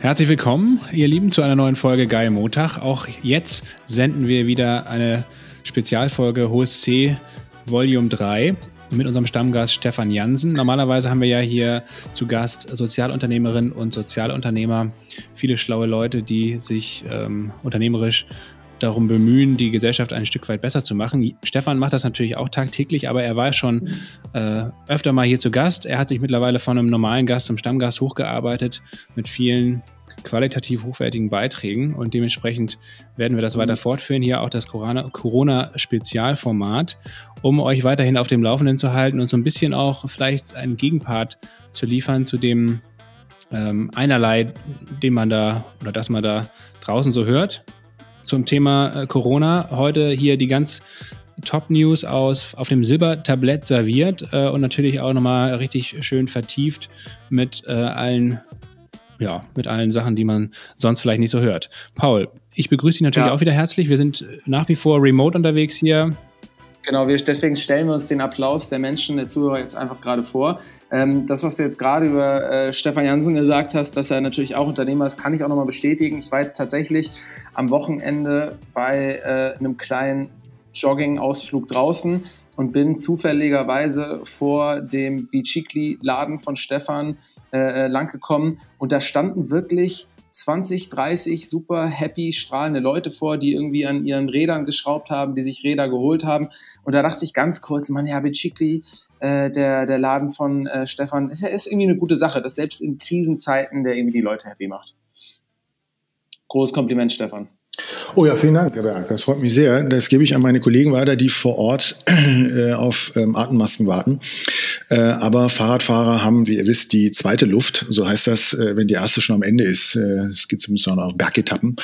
Herzlich willkommen, ihr Lieben, zu einer neuen Folge Geil Montag. Auch jetzt senden wir wieder eine Spezialfolge Hohes C Volume 3 mit unserem Stammgast Stefan Jansen. Normalerweise haben wir ja hier zu Gast Sozialunternehmerinnen und Sozialunternehmer, viele schlaue Leute, die sich ähm, unternehmerisch darum bemühen, die Gesellschaft ein Stück weit besser zu machen. Stefan macht das natürlich auch tagtäglich, aber er war schon äh, öfter mal hier zu Gast. Er hat sich mittlerweile von einem normalen Gast zum Stammgast hochgearbeitet mit vielen qualitativ hochwertigen Beiträgen und dementsprechend werden wir das weiter fortführen. Hier auch das Corona-Spezialformat, um euch weiterhin auf dem Laufenden zu halten und so ein bisschen auch vielleicht einen Gegenpart zu liefern zu dem ähm, einerlei, den man da oder das man da draußen so hört zum Thema äh, Corona. Heute hier die ganz Top-News aus auf dem Silbertablett serviert äh, und natürlich auch nochmal richtig schön vertieft mit äh, allen, ja, mit allen Sachen, die man sonst vielleicht nicht so hört. Paul, ich begrüße dich natürlich ja. auch wieder herzlich. Wir sind nach wie vor remote unterwegs hier. Genau, wir, deswegen stellen wir uns den Applaus der Menschen, der Zuhörer jetzt einfach gerade vor. Ähm, das, was du jetzt gerade über äh, Stefan Jansen gesagt hast, dass er natürlich auch Unternehmer ist, kann ich auch nochmal bestätigen. Ich war jetzt tatsächlich am Wochenende bei äh, einem kleinen Jogging-Ausflug draußen und bin zufälligerweise vor dem Bichikli-Laden von Stefan äh, äh langgekommen und da standen wirklich 20, 30 super happy, strahlende Leute vor, die irgendwie an ihren Rädern geschraubt haben, die sich Räder geholt haben. Und da dachte ich ganz kurz, man, ja, Bicicli, äh, der, der Laden von äh, Stefan, ist, ist irgendwie eine gute Sache, dass selbst in Krisenzeiten der irgendwie die Leute happy macht. Großes Kompliment, Stefan. Oh ja, vielen Dank, Herr Berg. Das freut mich sehr. Das gebe ich an meine Kollegen weiter, die vor Ort äh, auf ähm, Atemmasken warten. Äh, aber Fahrradfahrer haben, wie ihr wisst, die zweite Luft. So heißt das, äh, wenn die erste schon am Ende ist. Äh, es geht zumindest noch Bergetappen.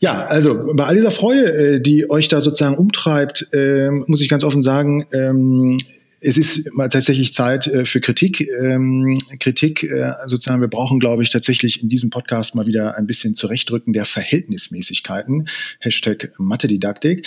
Ja, also bei all dieser Freude, äh, die euch da sozusagen umtreibt, äh, muss ich ganz offen sagen, ähm, es ist mal tatsächlich Zeit äh, für Kritik. Ähm, Kritik, äh, sozusagen, wir brauchen, glaube ich, tatsächlich in diesem Podcast mal wieder ein bisschen Zurechtdrücken der Verhältnismäßigkeiten. Hashtag Mathedidaktik.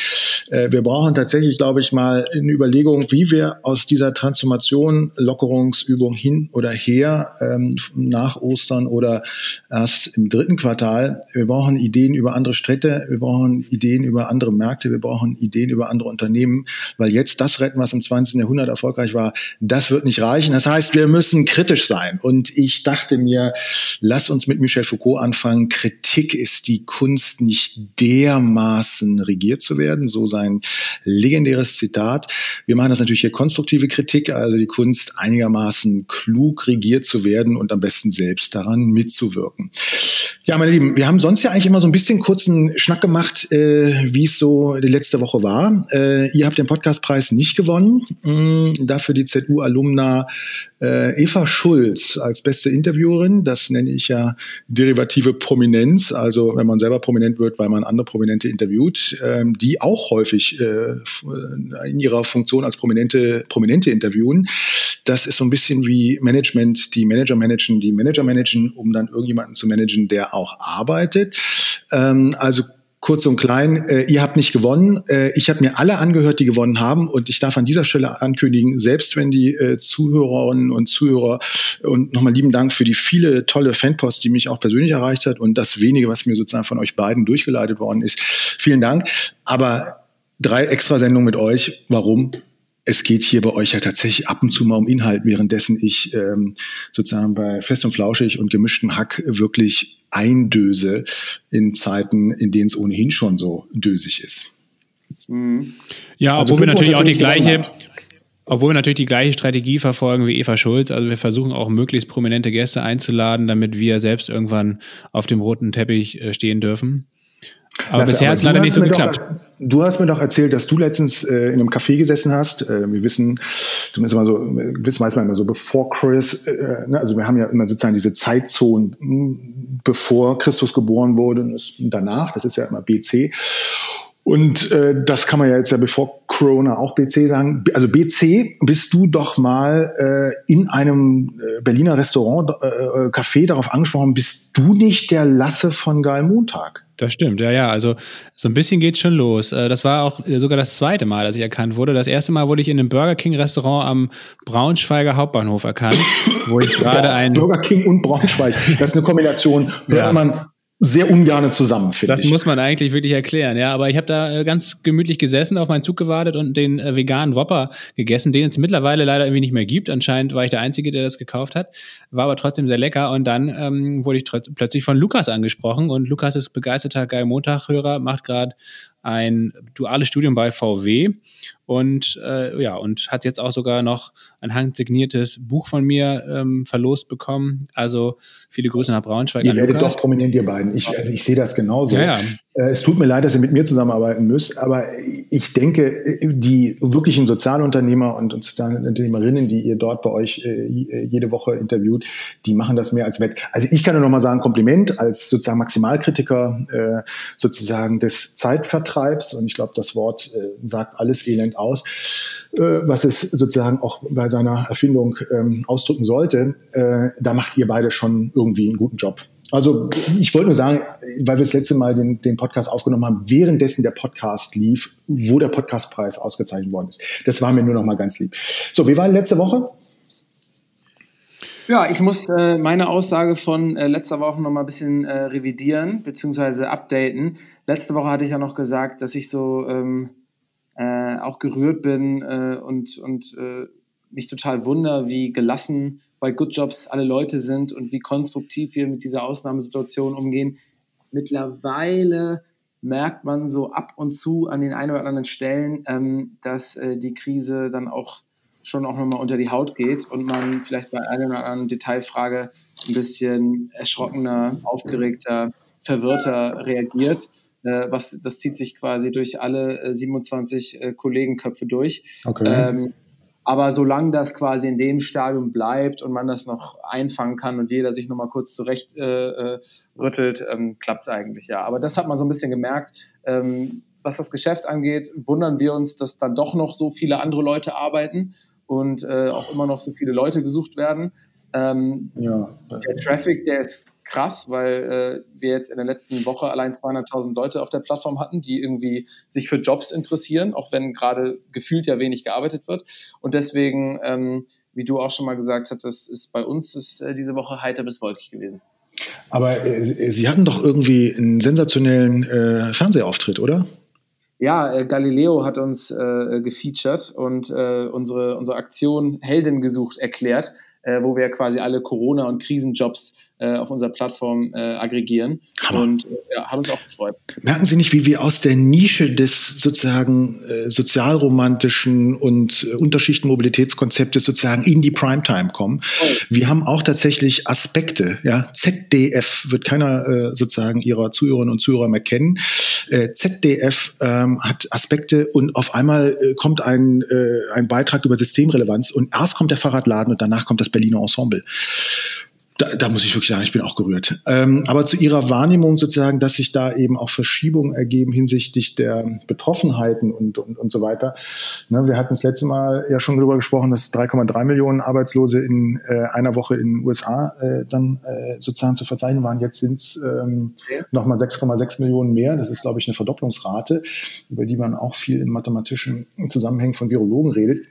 Äh, wir brauchen tatsächlich, glaube ich, mal eine Überlegung, wie wir aus dieser Transformation, Lockerungsübung hin oder her, ähm, nach Ostern oder erst im dritten Quartal, wir brauchen Ideen über andere Städte, wir brauchen Ideen über andere Märkte, wir brauchen Ideen über andere Unternehmen, weil jetzt das retten, was im 20. Jahrhundert erfolgreich war, das wird nicht reichen. Das heißt, wir müssen kritisch sein. Und ich dachte mir, lass uns mit Michel Foucault anfangen. Kritik ist die Kunst, nicht dermaßen regiert zu werden. So sein legendäres Zitat. Wir machen das natürlich hier konstruktive Kritik, also die Kunst, einigermaßen klug regiert zu werden und am besten selbst daran mitzuwirken. Ja, meine Lieben, wir haben sonst ja eigentlich immer so ein bisschen kurzen Schnack gemacht, äh, wie es so die letzte Woche war. Äh, ihr habt den Podcastpreis nicht gewonnen. Mm, dafür die ZU-Alumna äh, Eva Schulz als beste Interviewerin. Das nenne ich ja derivative Prominenz. Also wenn man selber prominent wird, weil man andere Prominente interviewt, ähm, die auch häufig äh, in ihrer Funktion als Prominente, Prominente interviewen. Das ist so ein bisschen wie Management, die Manager managen, die Manager managen, um dann irgendjemanden zu managen, der auch arbeitet. Ähm, also kurz und klein, äh, ihr habt nicht gewonnen. Äh, ich habe mir alle angehört, die gewonnen haben. Und ich darf an dieser Stelle ankündigen, selbst wenn die äh, Zuhörerinnen und Zuhörer und nochmal lieben Dank für die viele tolle Fanpost, die mich auch persönlich erreicht hat und das wenige, was mir sozusagen von euch beiden durchgeleitet worden ist. Vielen Dank. Aber drei Extrasendungen mit euch. Warum? Es geht hier bei euch ja tatsächlich ab und zu mal um Inhalt, währenddessen ich ähm, sozusagen bei Fest und Flauschig und gemischtem Hack wirklich eindöse in Zeiten, in denen es ohnehin schon so dösig ist. Mhm. Ja, also obwohl wir natürlich auch die gleiche, obwohl wir natürlich die gleiche Strategie verfolgen wie Eva Schulz. Also wir versuchen auch möglichst prominente Gäste einzuladen, damit wir selbst irgendwann auf dem roten Teppich äh, stehen dürfen. Aber Lasse, bisher hat es leider nicht so geklappt. Doch, du hast mir doch erzählt, dass du letztens äh, in einem Café gesessen hast. Äh, wir wissen, du bist immer so, wir wissen meistens immer so, bevor Chris, äh, ne, also wir haben ja immer sozusagen diese Zeitzonen, hm, bevor Christus geboren wurde und danach, das ist ja immer BC. Und äh, das kann man ja jetzt ja bevor Corona auch BC sagen. Also BC bist du doch mal äh, in einem äh, Berliner Restaurant, äh, äh, Café darauf angesprochen, bist du nicht der Lasse von Geil Montag? Das stimmt, ja, ja. Also so ein bisschen geht schon los. Äh, das war auch sogar das zweite Mal, dass ich erkannt wurde. Das erste Mal wurde ich in einem Burger King Restaurant am Braunschweiger Hauptbahnhof erkannt, wo ich gerade ein Burger King und Braunschweig. Das ist eine Kombination, ja. man sehr ungerne zusammen, finde Das muss man eigentlich wirklich erklären, ja. Aber ich habe da äh, ganz gemütlich gesessen, auf meinen Zug gewartet und den äh, veganen Whopper gegessen, den es mittlerweile leider irgendwie nicht mehr gibt. Anscheinend war ich der Einzige, der das gekauft hat. War aber trotzdem sehr lecker. Und dann ähm, wurde ich plötzlich von Lukas angesprochen. Und Lukas ist begeisterter Geil Montag-Hörer, macht gerade ein duales Studium bei VW und äh, ja und hat jetzt auch sogar noch ein handsigniertes Buch von mir ähm, verlost bekommen. Also viele Grüße nach Braunschweig. Ihr werdet doch prominent, ihr beiden. Ich, also ich sehe das genauso. Ja, ja. Äh, es tut mir leid, dass ihr mit mir zusammenarbeiten müsst, aber ich denke, die wirklichen Sozialunternehmer und Sozialunternehmerinnen, die ihr dort bei euch äh, jede Woche interviewt, die machen das mehr als wett. Also ich kann nur noch mal sagen, Kompliment als sozusagen Maximalkritiker äh, sozusagen des Zeitvertreibs und ich glaube, das Wort sagt alles elend aus, was es sozusagen auch bei seiner Erfindung ähm, ausdrücken sollte. Da macht ihr beide schon irgendwie einen guten Job. Also ich wollte nur sagen, weil wir das letzte Mal den, den Podcast aufgenommen haben, währenddessen der Podcast lief, wo der Podcastpreis ausgezeichnet worden ist. Das war mir nur noch mal ganz lieb. So, wie war letzte Woche? Ja, ich muss äh, meine Aussage von äh, letzter Woche noch mal ein bisschen äh, revidieren bzw. updaten. Letzte Woche hatte ich ja noch gesagt, dass ich so ähm, äh, auch gerührt bin äh, und, und äh, mich total wunder, wie gelassen bei Good Jobs alle Leute sind und wie konstruktiv wir mit dieser Ausnahmesituation umgehen. Mittlerweile merkt man so ab und zu an den ein oder anderen Stellen, ähm, dass äh, die Krise dann auch schon auch nochmal unter die Haut geht und man vielleicht bei einer oder anderen Detailfrage ein bisschen erschrockener, aufgeregter, verwirrter reagiert. Äh, was, das zieht sich quasi durch alle äh, 27 äh, Kollegenköpfe durch. Okay. Ähm, aber solange das quasi in dem Stadium bleibt und man das noch einfangen kann und jeder sich nochmal kurz zurecht äh, äh, rüttelt, ähm, klappt es eigentlich, ja. Aber das hat man so ein bisschen gemerkt. Ähm, was das Geschäft angeht, wundern wir uns, dass dann doch noch so viele andere Leute arbeiten und äh, auch immer noch so viele Leute gesucht werden. Ähm, ja. Der Traffic, der ist krass, weil äh, wir jetzt in der letzten Woche allein 200.000 Leute auf der Plattform hatten, die irgendwie sich für Jobs interessieren, auch wenn gerade gefühlt ja wenig gearbeitet wird. Und deswegen, ähm, wie du auch schon mal gesagt hattest, ist bei uns ist, äh, diese Woche heiter bis wolkig gewesen. Aber äh, Sie hatten doch irgendwie einen sensationellen äh, Fernsehauftritt, oder? Ja, äh, Galileo hat uns äh, gefeatured und äh, unsere, unsere Aktion Helden gesucht erklärt, äh, wo wir quasi alle Corona- und Krisenjobs auf unserer Plattform äh, aggregieren. Hammer. Und äh, ja, hat uns auch gefreut. Merken Sie nicht, wie wir aus der Nische des sozusagen äh, sozialromantischen und äh, Unterschichtenmobilitätskonzeptes sozusagen in die Primetime kommen? Oh. Wir haben auch tatsächlich Aspekte. Ja, ZDF wird keiner äh, sozusagen Ihrer Zuhörerinnen und Zuhörer mehr kennen. Äh, ZDF ähm, hat Aspekte und auf einmal äh, kommt ein, äh, ein Beitrag über Systemrelevanz und erst kommt der Fahrradladen und danach kommt das Berliner Ensemble da, da muss ich wirklich sagen, ich bin auch gerührt. Ähm, aber zu Ihrer Wahrnehmung sozusagen, dass sich da eben auch Verschiebungen ergeben hinsichtlich der Betroffenheiten und, und, und so weiter. Ne, wir hatten das letzte Mal ja schon darüber gesprochen, dass 3,3 Millionen Arbeitslose in äh, einer Woche in den USA äh, dann äh, sozusagen zu verzeichnen waren. Jetzt sind es ähm, nochmal 6,6 Millionen mehr. Das ist, glaube ich, eine Verdopplungsrate, über die man auch viel in mathematischen Zusammenhängen von Virologen redet.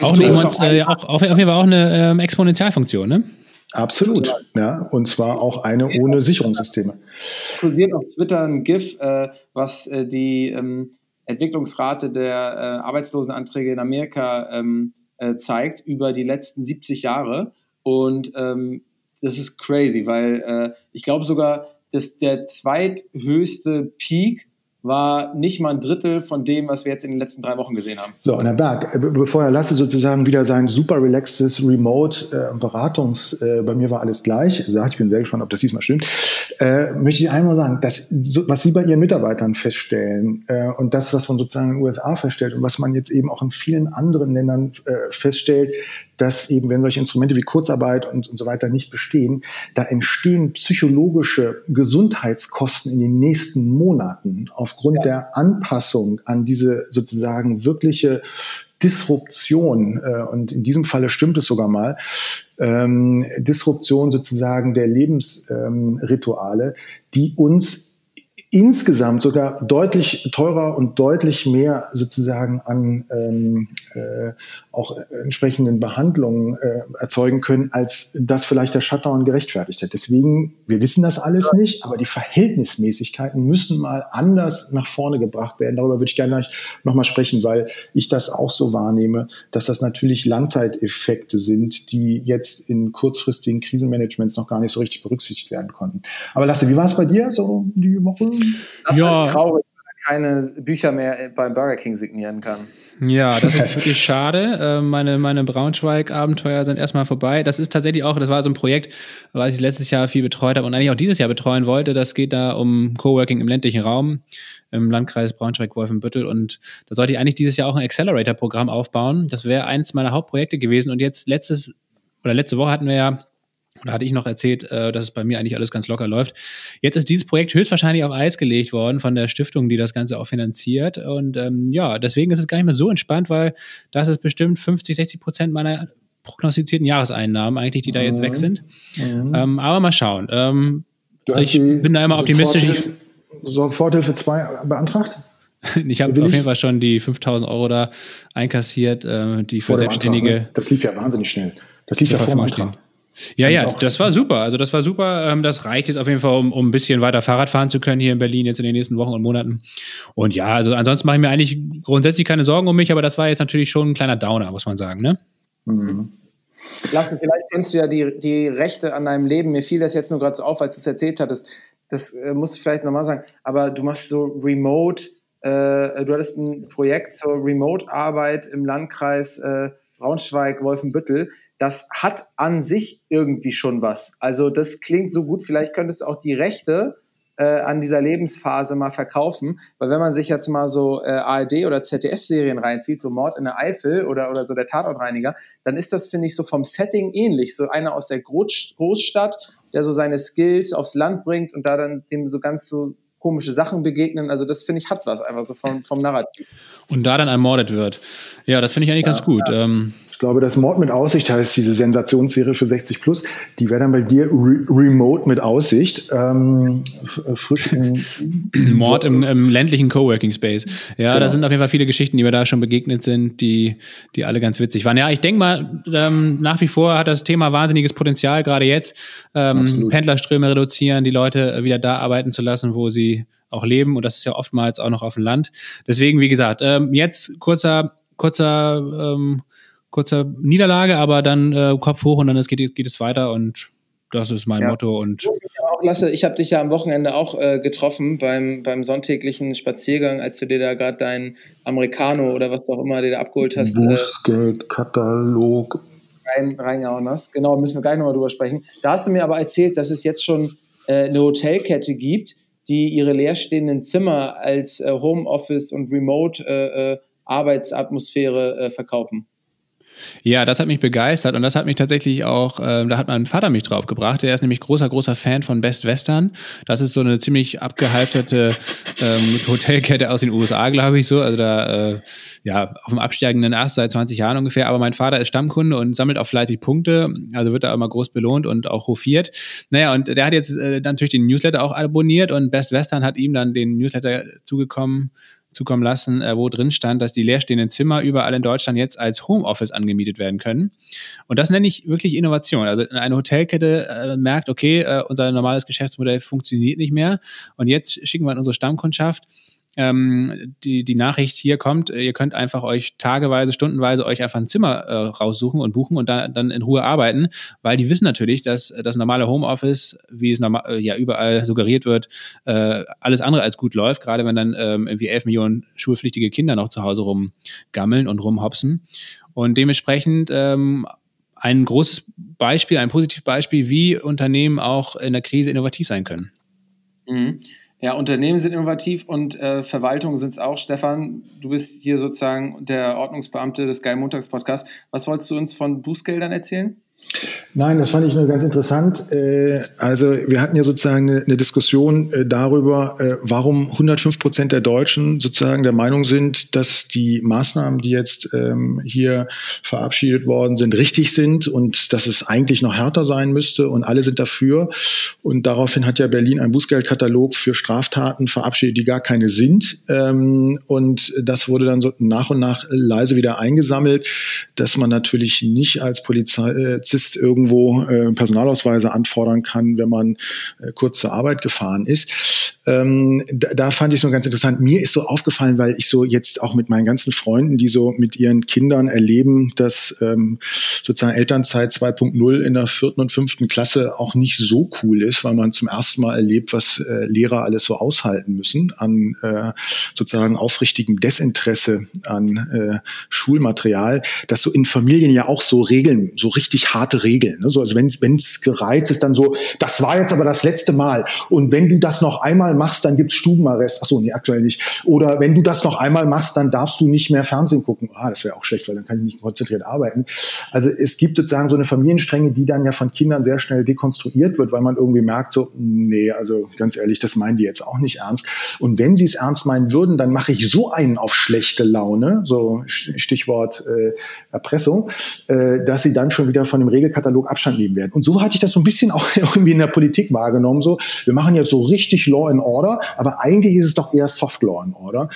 Auch, eine, äh, auch, auf jeden Fall auch eine ähm, Exponentialfunktion, ne? Absolut, ja. Und zwar auch eine ohne Sicherungssysteme. Es kursiert auf Twitter ein GIF, äh, was äh, die ähm, Entwicklungsrate der äh, Arbeitslosenanträge in Amerika ähm, äh, zeigt über die letzten 70 Jahre. Und ähm, das ist crazy, weil äh, ich glaube sogar, dass der zweithöchste Peak war nicht mal ein Drittel von dem, was wir jetzt in den letzten drei Wochen gesehen haben. So, und Herr Berg, äh, bevor Herr Lasse sozusagen wieder sein super relaxes Remote-Beratungs, äh, äh, bei mir war alles gleich, sagt, ich bin sehr gespannt, ob das diesmal stimmt, äh, möchte ich einmal sagen, dass, so, was Sie bei Ihren Mitarbeitern feststellen äh, und das, was man sozusagen in den USA feststellt und was man jetzt eben auch in vielen anderen Ländern äh, feststellt, dass eben, wenn solche Instrumente wie Kurzarbeit und, und so weiter nicht bestehen, da entstehen psychologische Gesundheitskosten in den nächsten Monaten aufgrund ja. der Anpassung an diese sozusagen wirkliche Disruption, äh, und in diesem Falle stimmt es sogar mal, ähm, Disruption sozusagen der Lebensrituale, ähm, die uns insgesamt sogar deutlich teurer und deutlich mehr sozusagen an ähm, äh, auch entsprechenden Behandlungen äh, erzeugen können, als das vielleicht der Shutdown gerechtfertigt hat. Deswegen, wir wissen das alles nicht, aber die Verhältnismäßigkeiten müssen mal anders nach vorne gebracht werden. Darüber würde ich gerne nochmal sprechen, weil ich das auch so wahrnehme, dass das natürlich Langzeiteffekte sind, die jetzt in kurzfristigen Krisenmanagements noch gar nicht so richtig berücksichtigt werden konnten. Aber Lasse, wie war es bei dir so die Woche? Das ja. ist traurig, wenn er keine Bücher mehr beim Burger King signieren kann. Ja, das ist wirklich schade. Äh, meine, meine Braunschweig-Abenteuer sind erstmal vorbei. Das ist tatsächlich auch, das war so ein Projekt, was ich letztes Jahr viel betreut habe und eigentlich auch dieses Jahr betreuen wollte. Das geht da um Coworking im ländlichen Raum im Landkreis Braunschweig-Wolfenbüttel und da sollte ich eigentlich dieses Jahr auch ein Accelerator-Programm aufbauen. Das wäre eins meiner Hauptprojekte gewesen und jetzt letztes oder letzte Woche hatten wir ja da hatte ich noch erzählt, äh, dass es bei mir eigentlich alles ganz locker läuft. Jetzt ist dieses Projekt höchstwahrscheinlich auf Eis gelegt worden von der Stiftung, die das Ganze auch finanziert. Und ähm, ja, deswegen ist es gar nicht mehr so entspannt, weil das ist bestimmt 50, 60 Prozent meiner prognostizierten Jahreseinnahmen eigentlich, die da jetzt weg mhm. sind. Mhm. Ähm, aber mal schauen. Ähm, ich bin da immer optimistisch. Soforthilfe, Soforthilfe 2 beantragt? ich habe auf jeden Fall schon die 5000 Euro da einkassiert, äh, die für Selbstständige. Antrag, ne? Das lief ja wahnsinnig schnell. Das lief ja vor dem Antrag. Ja, ja, das war super. Also das war super. Ähm, das reicht jetzt auf jeden Fall, um, um ein bisschen weiter Fahrrad fahren zu können hier in Berlin jetzt in den nächsten Wochen und Monaten. Und ja, also ansonsten mache ich mir eigentlich grundsätzlich keine Sorgen um mich, aber das war jetzt natürlich schon ein kleiner Downer, muss man sagen, ne? Mhm. Lassen, vielleicht kennst du ja die, die Rechte an deinem Leben. Mir fiel das jetzt nur gerade so auf, als du es erzählt hattest. Das äh, musst du vielleicht nochmal sagen. Aber du machst so Remote, äh, du hattest ein Projekt zur Remote-Arbeit im Landkreis äh, Braunschweig-Wolfenbüttel das hat an sich irgendwie schon was. Also das klingt so gut, vielleicht könntest du auch die Rechte äh, an dieser Lebensphase mal verkaufen, weil wenn man sich jetzt mal so äh, ARD oder ZDF-Serien reinzieht, so Mord in der Eifel oder, oder so der Tatortreiniger, dann ist das, finde ich, so vom Setting ähnlich. So einer aus der Großstadt, der so seine Skills aufs Land bringt und da dann dem so ganz so komische Sachen begegnen. Also das finde ich hat was einfach so vom, vom Narrativ. Und da dann ermordet wird. Ja, das finde ich eigentlich ja, ganz gut. Ja. Ähm ich glaube, das Mord mit Aussicht heißt diese Sensationsserie für 60 plus. Die wäre dann bei dir re remote mit Aussicht. Ähm, äh, frisch in, Mord im, im, ländlichen Coworking Space. Ja, genau. da sind auf jeden Fall viele Geschichten, die mir da schon begegnet sind, die, die alle ganz witzig waren. Ja, ich denke mal, ähm, nach wie vor hat das Thema wahnsinniges Potenzial, gerade jetzt. Ähm, Pendlerströme reduzieren, die Leute wieder da arbeiten zu lassen, wo sie auch leben. Und das ist ja oftmals auch noch auf dem Land. Deswegen, wie gesagt, ähm, jetzt kurzer, kurzer ähm, kurzer Niederlage, aber dann äh, Kopf hoch und dann es geht, geht es weiter und das ist mein ja. Motto. Und Lasse, ich habe dich ja am Wochenende auch äh, getroffen beim, beim sonntäglichen Spaziergang, als du dir da gerade deinen Americano oder was auch immer dir da abgeholt hast. Äh, Bußgeldkatalog. Rein, reingehauen hast. Genau, müssen wir gleich nochmal drüber sprechen. Da hast du mir aber erzählt, dass es jetzt schon äh, eine Hotelkette gibt, die ihre leerstehenden Zimmer als äh, Homeoffice und Remote äh, äh, Arbeitsatmosphäre verkaufen. Ja, das hat mich begeistert und das hat mich tatsächlich auch, äh, da hat mein Vater mich drauf gebracht. Der ist nämlich großer, großer Fan von Best Western. Das ist so eine ziemlich abgehalfterte ähm, Hotelkette aus den USA, glaube ich so. Also da, äh, ja, auf dem absteigenden Ast seit 20 Jahren ungefähr. Aber mein Vater ist Stammkunde und sammelt auch fleißig Punkte. Also wird da immer groß belohnt und auch hofiert. Naja, und der hat jetzt äh, natürlich den Newsletter auch abonniert und Best Western hat ihm dann den Newsletter zugekommen zukommen lassen, äh, wo drin stand, dass die leerstehenden Zimmer überall in Deutschland jetzt als Homeoffice angemietet werden können. Und das nenne ich wirklich Innovation. Also eine Hotelkette äh, merkt, okay, äh, unser normales Geschäftsmodell funktioniert nicht mehr. Und jetzt schicken wir in unsere Stammkundschaft ähm, die, die Nachricht hier kommt, ihr könnt einfach euch tageweise, stundenweise euch einfach ein Zimmer äh, raussuchen und buchen und dann, dann in Ruhe arbeiten, weil die wissen natürlich, dass das normale Homeoffice, wie es normal, äh, ja überall suggeriert wird, äh, alles andere als gut läuft, gerade wenn dann ähm, irgendwie elf Millionen schulpflichtige Kinder noch zu Hause rumgammeln und rumhopsen. Und dementsprechend ähm, ein großes Beispiel, ein positives Beispiel, wie Unternehmen auch in der Krise innovativ sein können. Mhm. Ja, Unternehmen sind innovativ und äh, Verwaltungen sind es auch. Stefan, du bist hier sozusagen der Ordnungsbeamte des Geil Montags Podcasts. Was wolltest du uns von Bußgeldern erzählen? Nein, das fand ich nur ganz interessant. Äh, also wir hatten ja sozusagen eine Diskussion äh, darüber, äh, warum 105 Prozent der Deutschen sozusagen der Meinung sind, dass die Maßnahmen, die jetzt ähm, hier verabschiedet worden sind, richtig sind und dass es eigentlich noch härter sein müsste und alle sind dafür. Und daraufhin hat ja Berlin einen Bußgeldkatalog für Straftaten verabschiedet, die gar keine sind. Ähm, und das wurde dann so nach und nach leise wieder eingesammelt, dass man natürlich nicht als Polizist irgendwo äh, Personalausweise anfordern kann, wenn man äh, kurz zur Arbeit gefahren ist. Ähm, da, da fand ich es nur ganz interessant. Mir ist so aufgefallen, weil ich so jetzt auch mit meinen ganzen Freunden, die so mit ihren Kindern erleben, dass ähm, sozusagen Elternzeit 2.0 in der vierten und fünften Klasse auch nicht so cool ist, weil man zum ersten Mal erlebt, was äh, Lehrer alles so aushalten müssen an äh, sozusagen aufrichtigem Desinteresse an äh, Schulmaterial, dass so in Familien ja auch so Regeln, so richtig harte Regeln, ne? so, also wenn es gereizt ist, dann so, das war jetzt aber das letzte Mal und wenn du das noch einmal machst, dann gibt's Stubenarrest. Ach so, nee, aktuell nicht. Oder wenn du das noch einmal machst, dann darfst du nicht mehr Fernsehen gucken. Ah, das wäre auch schlecht, weil dann kann ich nicht konzentriert arbeiten. Also es gibt sozusagen so eine Familienstrenge, die dann ja von Kindern sehr schnell dekonstruiert wird, weil man irgendwie merkt, so, nee, also ganz ehrlich, das meinen die jetzt auch nicht ernst. Und wenn sie es ernst meinen würden, dann mache ich so einen auf schlechte Laune, so Stichwort äh, Erpressung, äh, dass sie dann schon wieder von dem Regelkatalog Abstand nehmen werden. Und so hatte ich das so ein bisschen auch irgendwie in der Politik wahrgenommen. So, wir machen jetzt so richtig Law and Order, aber eigentlich ist es doch eher Soft Law and Order,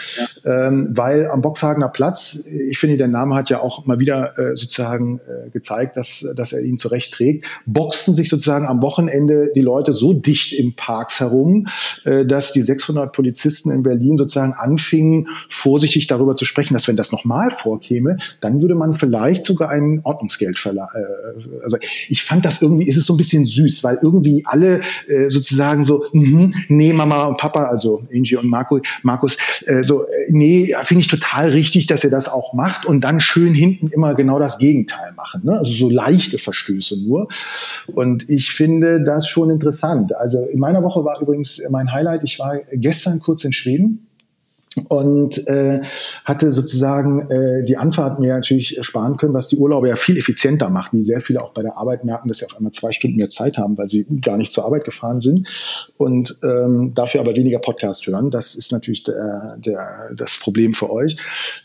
ja. ähm, weil am Boxhagener Platz, ich finde, der Name hat ja auch mal wieder äh, sozusagen äh, gezeigt, dass, dass er ihn zurecht trägt, boxen sich sozusagen am Wochenende die Leute so dicht im Parks herum, äh, dass die 600 Polizisten in Berlin sozusagen anfingen, vorsichtig darüber zu sprechen, dass wenn das nochmal vorkäme, dann würde man vielleicht sogar ein Ordnungsgeld verleihen. Äh, also ich fand das irgendwie, ist es so ein bisschen süß, weil irgendwie alle äh, sozusagen so, mh, nee, Mama, Und Papa, also Angie und Marco, Markus, äh, so, äh, nee, finde ich total richtig, dass ihr das auch macht und dann schön hinten immer genau das Gegenteil machen. Ne? Also so leichte Verstöße nur. Und ich finde das schon interessant. Also in meiner Woche war übrigens mein Highlight, ich war gestern kurz in Schweden und äh, hatte sozusagen äh, die Anfahrt mir natürlich sparen können, was die Urlauber ja viel effizienter macht, wie sehr viele auch bei der Arbeit merken, dass sie auf einmal zwei Stunden mehr Zeit haben, weil sie gar nicht zur Arbeit gefahren sind und ähm, dafür aber weniger Podcast hören. Das ist natürlich der, der, das Problem für euch.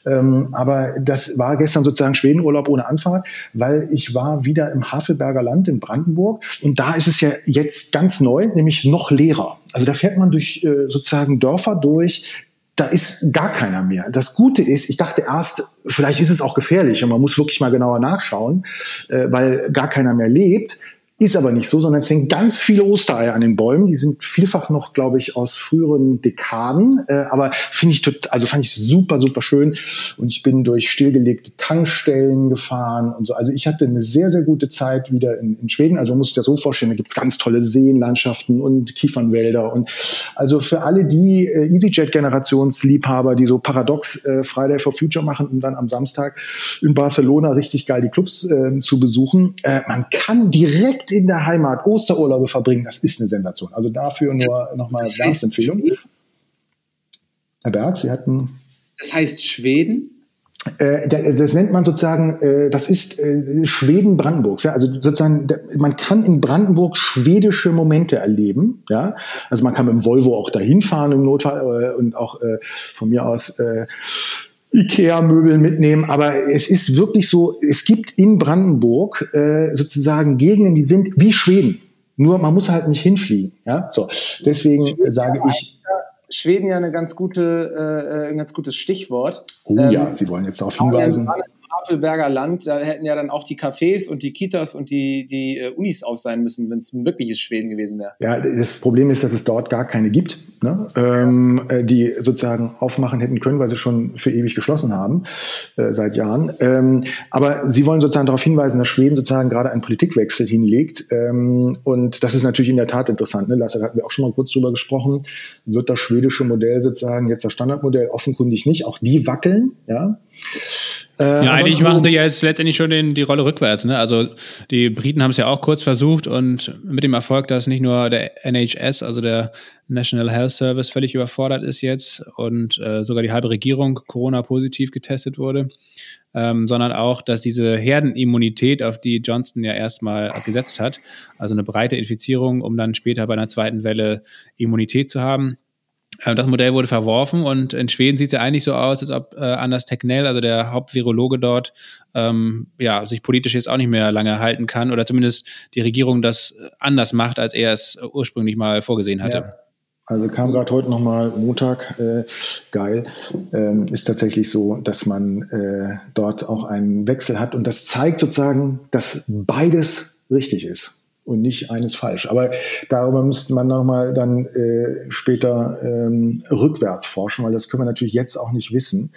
Ähm, aber das war gestern sozusagen Schwedenurlaub ohne Anfahrt, weil ich war wieder im Havelberger Land in Brandenburg und da ist es ja jetzt ganz neu, nämlich noch leerer. Also da fährt man durch äh, sozusagen Dörfer durch, da ist gar keiner mehr. Das Gute ist, ich dachte erst, vielleicht ist es auch gefährlich und man muss wirklich mal genauer nachschauen, äh, weil gar keiner mehr lebt. Ist aber nicht so, sondern es hängen ganz viele Ostereier an den Bäumen. Die sind vielfach noch, glaube ich, aus früheren Dekaden. Äh, aber finde ich total, also fand ich super, super schön. Und ich bin durch stillgelegte Tankstellen gefahren und so. Also ich hatte eine sehr, sehr gute Zeit wieder in, in Schweden. Also man muss sich das so vorstellen, da gibt's ganz tolle Seenlandschaften und Kiefernwälder. Und also für alle die äh, EasyJet-Generationsliebhaber, die so paradox äh, Friday for Future machen, um dann am Samstag in Barcelona richtig geil die Clubs äh, zu besuchen. Äh, man kann direkt direkt in der Heimat Osterurlaube verbringen, das ist eine Sensation. Also dafür nur nochmal das heißt Empfehlung. Herr Berg, Sie hatten. Das heißt Schweden? Äh, das nennt man sozusagen, äh, das ist äh, Schweden Brandenburgs. Ja? Also sozusagen, man kann in Brandenburg schwedische Momente erleben. Ja? Also man kann mit dem Volvo auch dahin fahren im Notfall und auch von mir aus Ikea-Möbel mitnehmen, aber es ist wirklich so, es gibt in Brandenburg äh, sozusagen Gegenden, die sind wie Schweden. Nur man muss halt nicht hinfliegen. Ja? So, deswegen Schweden sage ich. Schweden ja eine ganz gute, äh, ein ganz gutes Stichwort. Oh ähm, ja, Sie wollen jetzt darauf hinweisen. Havelberger Land, da hätten ja dann auch die Cafés und die Kitas und die, die äh, Unis auf sein müssen, wenn es ein wirkliches Schweden gewesen wäre. Ja, das Problem ist, dass es dort gar keine gibt, ne? ähm, äh, die sozusagen aufmachen hätten können, weil sie schon für ewig geschlossen haben, äh, seit Jahren. Ähm, aber sie wollen sozusagen darauf hinweisen, dass Schweden sozusagen gerade einen Politikwechsel hinlegt. Ähm, und das ist natürlich in der Tat interessant. Ne? Lasse, da hatten wir auch schon mal kurz drüber gesprochen. Wird das schwedische Modell sozusagen jetzt das Standardmodell? Offenkundig nicht. Auch die wackeln, ja. Äh, ja, eigentlich machen sie ja jetzt letztendlich schon den, die Rolle rückwärts. Ne? Also die Briten haben es ja auch kurz versucht und mit dem Erfolg, dass nicht nur der NHS, also der National Health Service, völlig überfordert ist jetzt und äh, sogar die halbe Regierung Corona-positiv getestet wurde, ähm, sondern auch, dass diese Herdenimmunität, auf die Johnson ja erstmal gesetzt hat, also eine breite Infizierung, um dann später bei einer zweiten Welle Immunität zu haben, das Modell wurde verworfen und in Schweden sieht es ja eigentlich so aus, als ob äh, Anders Tegnell, also der Hauptvirologe dort, ähm, ja, sich politisch jetzt auch nicht mehr lange halten kann oder zumindest die Regierung das anders macht, als er es ursprünglich mal vorgesehen hatte. Ja. Also kam gerade heute nochmal Montag, äh, geil, ähm, ist tatsächlich so, dass man äh, dort auch einen Wechsel hat und das zeigt sozusagen, dass beides richtig ist und nicht eines falsch. Aber darüber müsste man nochmal dann äh, später ähm, rückwärts forschen, weil das können wir natürlich jetzt auch nicht wissen.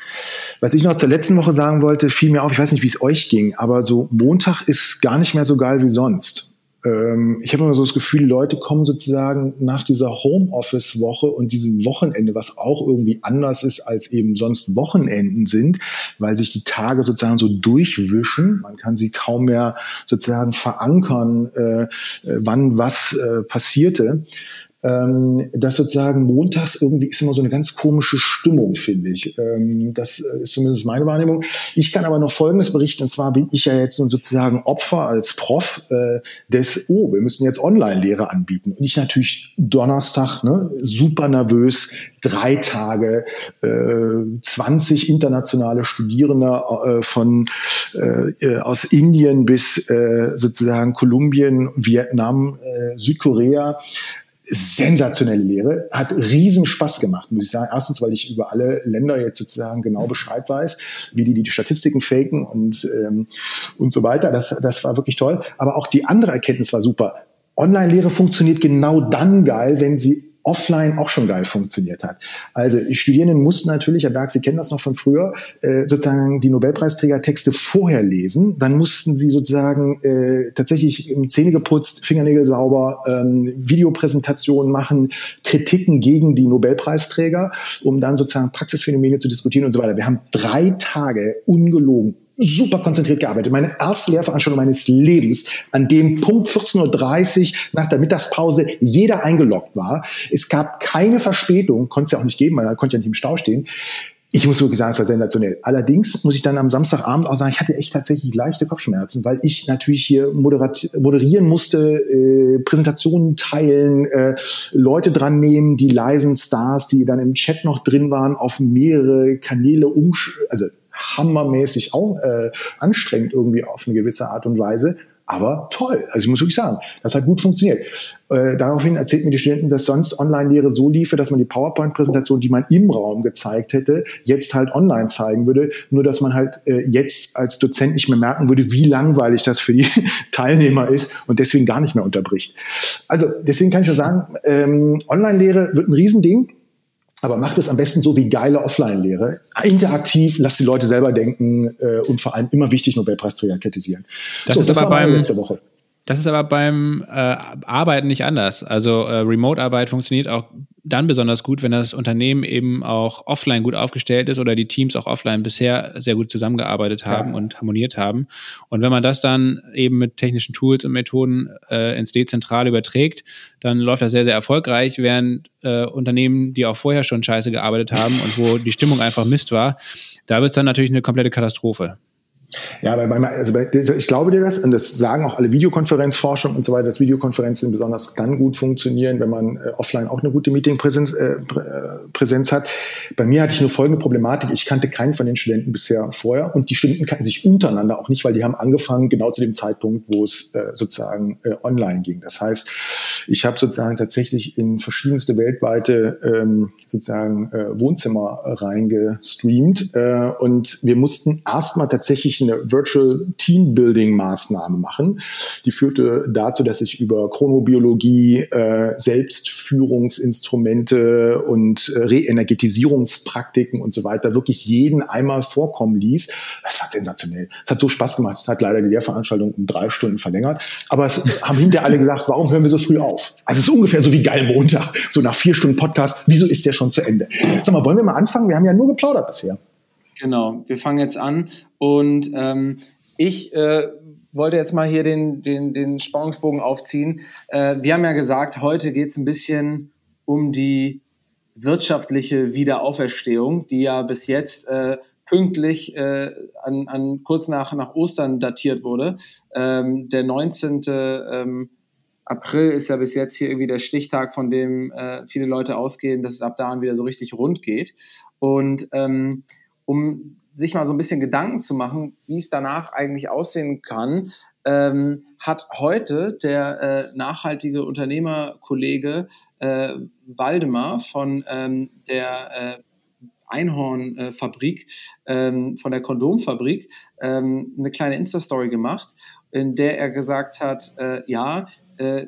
Was ich noch zur letzten Woche sagen wollte, fiel mir auf, ich weiß nicht, wie es euch ging, aber so Montag ist gar nicht mehr so geil wie sonst ich habe immer so das Gefühl, Leute kommen sozusagen nach dieser Homeoffice-Woche und diesem Wochenende, was auch irgendwie anders ist als eben sonst Wochenenden sind, weil sich die Tage sozusagen so durchwischen. Man kann sie kaum mehr sozusagen verankern, äh, äh wann was äh, passierte ähm, dass sozusagen montags irgendwie ist immer so eine ganz komische Stimmung, finde ich. Ähm, das äh, ist zumindest meine Wahrnehmung. Ich kann aber noch Folgendes berichten, und zwar bin ich ja jetzt sozusagen Opfer als Prof äh, des, oh, wir müssen jetzt Online-Lehre anbieten. Und ich natürlich Donnerstag, ne, super nervös, drei Tage, äh, 20 internationale Studierende äh, von äh, äh, aus Indien bis äh, sozusagen Kolumbien, Vietnam, äh, Südkorea sensationelle Lehre, hat riesen Spaß gemacht, muss ich sagen. Erstens, weil ich über alle Länder jetzt sozusagen genau Bescheid weiß, wie die die Statistiken faken und, ähm, und so weiter. Das, das war wirklich toll. Aber auch die andere Erkenntnis war super. Online-Lehre funktioniert genau dann geil, wenn sie offline auch schon geil funktioniert hat. Also die Studierenden mussten natürlich, Herr Berg, Sie kennen das noch von früher, äh, sozusagen die Nobelpreisträgertexte vorher lesen. Dann mussten sie sozusagen äh, tatsächlich Zähne geputzt, Fingernägel sauber, ähm, Videopräsentationen machen, Kritiken gegen die Nobelpreisträger, um dann sozusagen Praxisphänomene zu diskutieren und so weiter. Wir haben drei Tage ungelogen super konzentriert gearbeitet. Meine erste Lehrveranstaltung meines Lebens, an dem Punkt 14.30 Uhr nach der Mittagspause jeder eingeloggt war. Es gab keine Verspätung, konnte es ja auch nicht geben, weil er konnte ja nicht im Stau stehen. Ich muss wirklich sagen, es war sensationell. Allerdings muss ich dann am Samstagabend auch sagen, ich hatte echt tatsächlich leichte Kopfschmerzen, weil ich natürlich hier moderieren musste, äh, Präsentationen teilen, äh, Leute dran nehmen, die leisen Stars, die dann im Chat noch drin waren, auf mehrere Kanäle umsch also hammermäßig auch äh, anstrengend irgendwie auf eine gewisse Art und Weise. Aber toll. Also ich muss wirklich sagen, das hat gut funktioniert. Äh, daraufhin erzählt mir die Studenten, dass sonst Online-Lehre so liefe, dass man die PowerPoint-Präsentation, die man im Raum gezeigt hätte, jetzt halt online zeigen würde. Nur dass man halt äh, jetzt als Dozent nicht mehr merken würde, wie langweilig das für die Teilnehmer ist und deswegen gar nicht mehr unterbricht. Also deswegen kann ich nur sagen, ähm, Online-Lehre wird ein Riesending. Aber macht es am besten so wie geile Offline-Lehre. Interaktiv, lasst die Leute selber denken äh, und vor allem immer wichtig Nobelpreisträger kritisieren. Das so, ist das aber beim, letzte Woche. Das ist aber beim äh, Arbeiten nicht anders. Also äh, Remote-Arbeit funktioniert auch dann besonders gut, wenn das Unternehmen eben auch offline gut aufgestellt ist oder die Teams auch offline bisher sehr gut zusammengearbeitet haben ja. und harmoniert haben. Und wenn man das dann eben mit technischen Tools und Methoden äh, ins Dezentrale überträgt, dann läuft das sehr, sehr erfolgreich, während äh, Unternehmen, die auch vorher schon scheiße gearbeitet haben und wo die Stimmung einfach Mist war, da wird es dann natürlich eine komplette Katastrophe. Ja, aber bei, also bei, ich glaube dir das, und das sagen auch alle Videokonferenzforschung und so weiter, dass Videokonferenzen besonders dann gut funktionieren, wenn man äh, offline auch eine gute Meetingpräsenz äh, äh, Präsenz hat. Bei mir hatte ich nur folgende Problematik. Ich kannte keinen von den Studenten bisher vorher und die Studenten kannten sich untereinander auch nicht, weil die haben angefangen genau zu dem Zeitpunkt, wo es äh, sozusagen äh, online ging. Das heißt, ich habe sozusagen tatsächlich in verschiedenste weltweite ähm, sozusagen äh, Wohnzimmer reingestreamt äh, und wir mussten erstmal tatsächlich eine Virtual Team Building Maßnahme machen. Die führte dazu, dass ich über Chronobiologie, äh, Selbstführungsinstrumente und äh, Reenergetisierungspraktiken und so weiter wirklich jeden einmal vorkommen ließ. Das war sensationell. Es hat so Spaß gemacht. Es hat leider die Lehrveranstaltung um drei Stunden verlängert. Aber es haben hinterher alle gesagt, warum hören wir so früh auf? Also es ist ungefähr so wie geil Montag. So nach vier Stunden Podcast. Wieso ist der schon zu Ende? Sag mal, wollen wir mal anfangen? Wir haben ja nur geplaudert bisher. Genau, wir fangen jetzt an Und ähm, ich äh, wollte jetzt mal hier den, den, den Spannungsbogen aufziehen. Äh, wir haben ja gesagt, heute geht es ein bisschen um die wirtschaftliche Wiederauferstehung, die ja bis jetzt äh, pünktlich äh, an, an, kurz nach, nach Ostern datiert wurde. Ähm, der 19. Ähm, April ist ja bis jetzt hier irgendwie der Stichtag, von dem äh, viele Leute ausgehen, dass es ab da an wieder so richtig rund geht. Und ähm, um sich mal so ein bisschen Gedanken zu machen, wie es danach eigentlich aussehen kann, ähm, hat heute der äh, nachhaltige Unternehmerkollege äh, Waldemar von ähm, der äh, Einhornfabrik, ähm, von der Kondomfabrik, ähm, eine kleine Insta-Story gemacht, in der er gesagt hat, äh, ja, äh,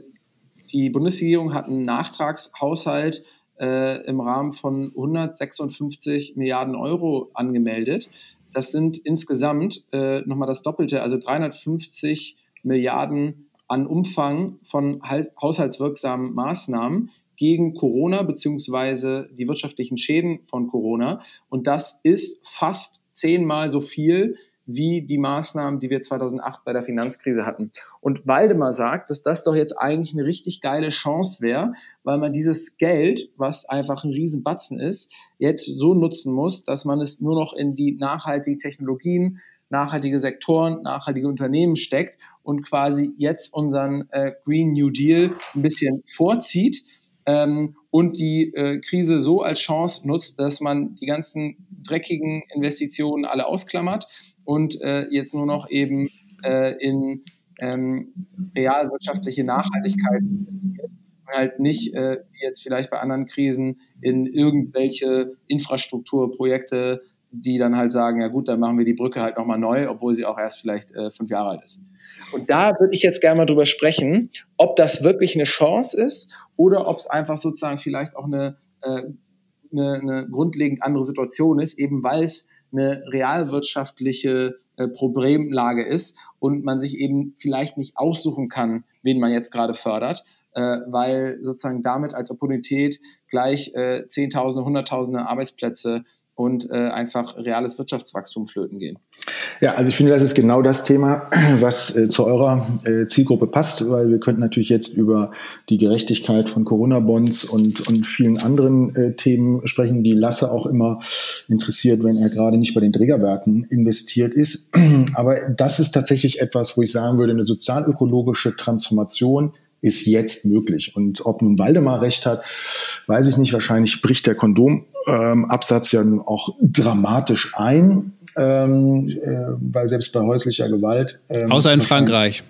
die Bundesregierung hat einen Nachtragshaushalt äh, im Rahmen von 156 Milliarden Euro angemeldet. Das sind insgesamt äh, nochmal das Doppelte, also 350 Milliarden an Umfang von haushaltswirksamen Maßnahmen gegen Corona beziehungsweise die wirtschaftlichen Schäden von Corona. Und das ist fast zehnmal so viel wie die Maßnahmen, die wir 2008 bei der Finanzkrise hatten. Und Waldemar sagt, dass das doch jetzt eigentlich eine richtig geile Chance wäre, weil man dieses Geld, was einfach ein Riesenbatzen ist, jetzt so nutzen muss, dass man es nur noch in die nachhaltigen Technologien, nachhaltige Sektoren, nachhaltige Unternehmen steckt und quasi jetzt unseren äh, Green New Deal ein bisschen vorzieht. Ähm, und die äh, Krise so als Chance nutzt, dass man die ganzen dreckigen Investitionen alle ausklammert und äh, jetzt nur noch eben äh, in ähm, realwirtschaftliche Nachhaltigkeit investiert und halt nicht, äh, wie jetzt vielleicht bei anderen Krisen, in irgendwelche Infrastrukturprojekte, die dann halt sagen, ja gut, dann machen wir die Brücke halt nochmal neu, obwohl sie auch erst vielleicht äh, fünf Jahre alt ist. Und da würde ich jetzt gerne mal drüber sprechen, ob das wirklich eine Chance ist oder ob es einfach sozusagen vielleicht auch eine, äh, eine, eine grundlegend andere Situation ist, eben weil es eine realwirtschaftliche äh, Problemlage ist und man sich eben vielleicht nicht aussuchen kann, wen man jetzt gerade fördert, äh, weil sozusagen damit als Opportunität gleich äh, Zehntausende, Hunderttausende Arbeitsplätze und äh, einfach reales Wirtschaftswachstum flöten gehen. Ja, also ich finde, das ist genau das Thema, was äh, zu eurer äh, Zielgruppe passt, weil wir könnten natürlich jetzt über die Gerechtigkeit von Corona-Bonds und, und vielen anderen äh, Themen sprechen, die Lasse auch immer interessiert, wenn er gerade nicht bei den Trägerwerken investiert ist. Aber das ist tatsächlich etwas, wo ich sagen würde, eine sozialökologische Transformation ist jetzt möglich. Und ob nun Waldemar recht hat, weiß ich nicht. Wahrscheinlich bricht der Kondomabsatz ähm, ja auch dramatisch ein, ähm, äh, weil selbst bei häuslicher Gewalt. Ähm, Außer in Frankreich.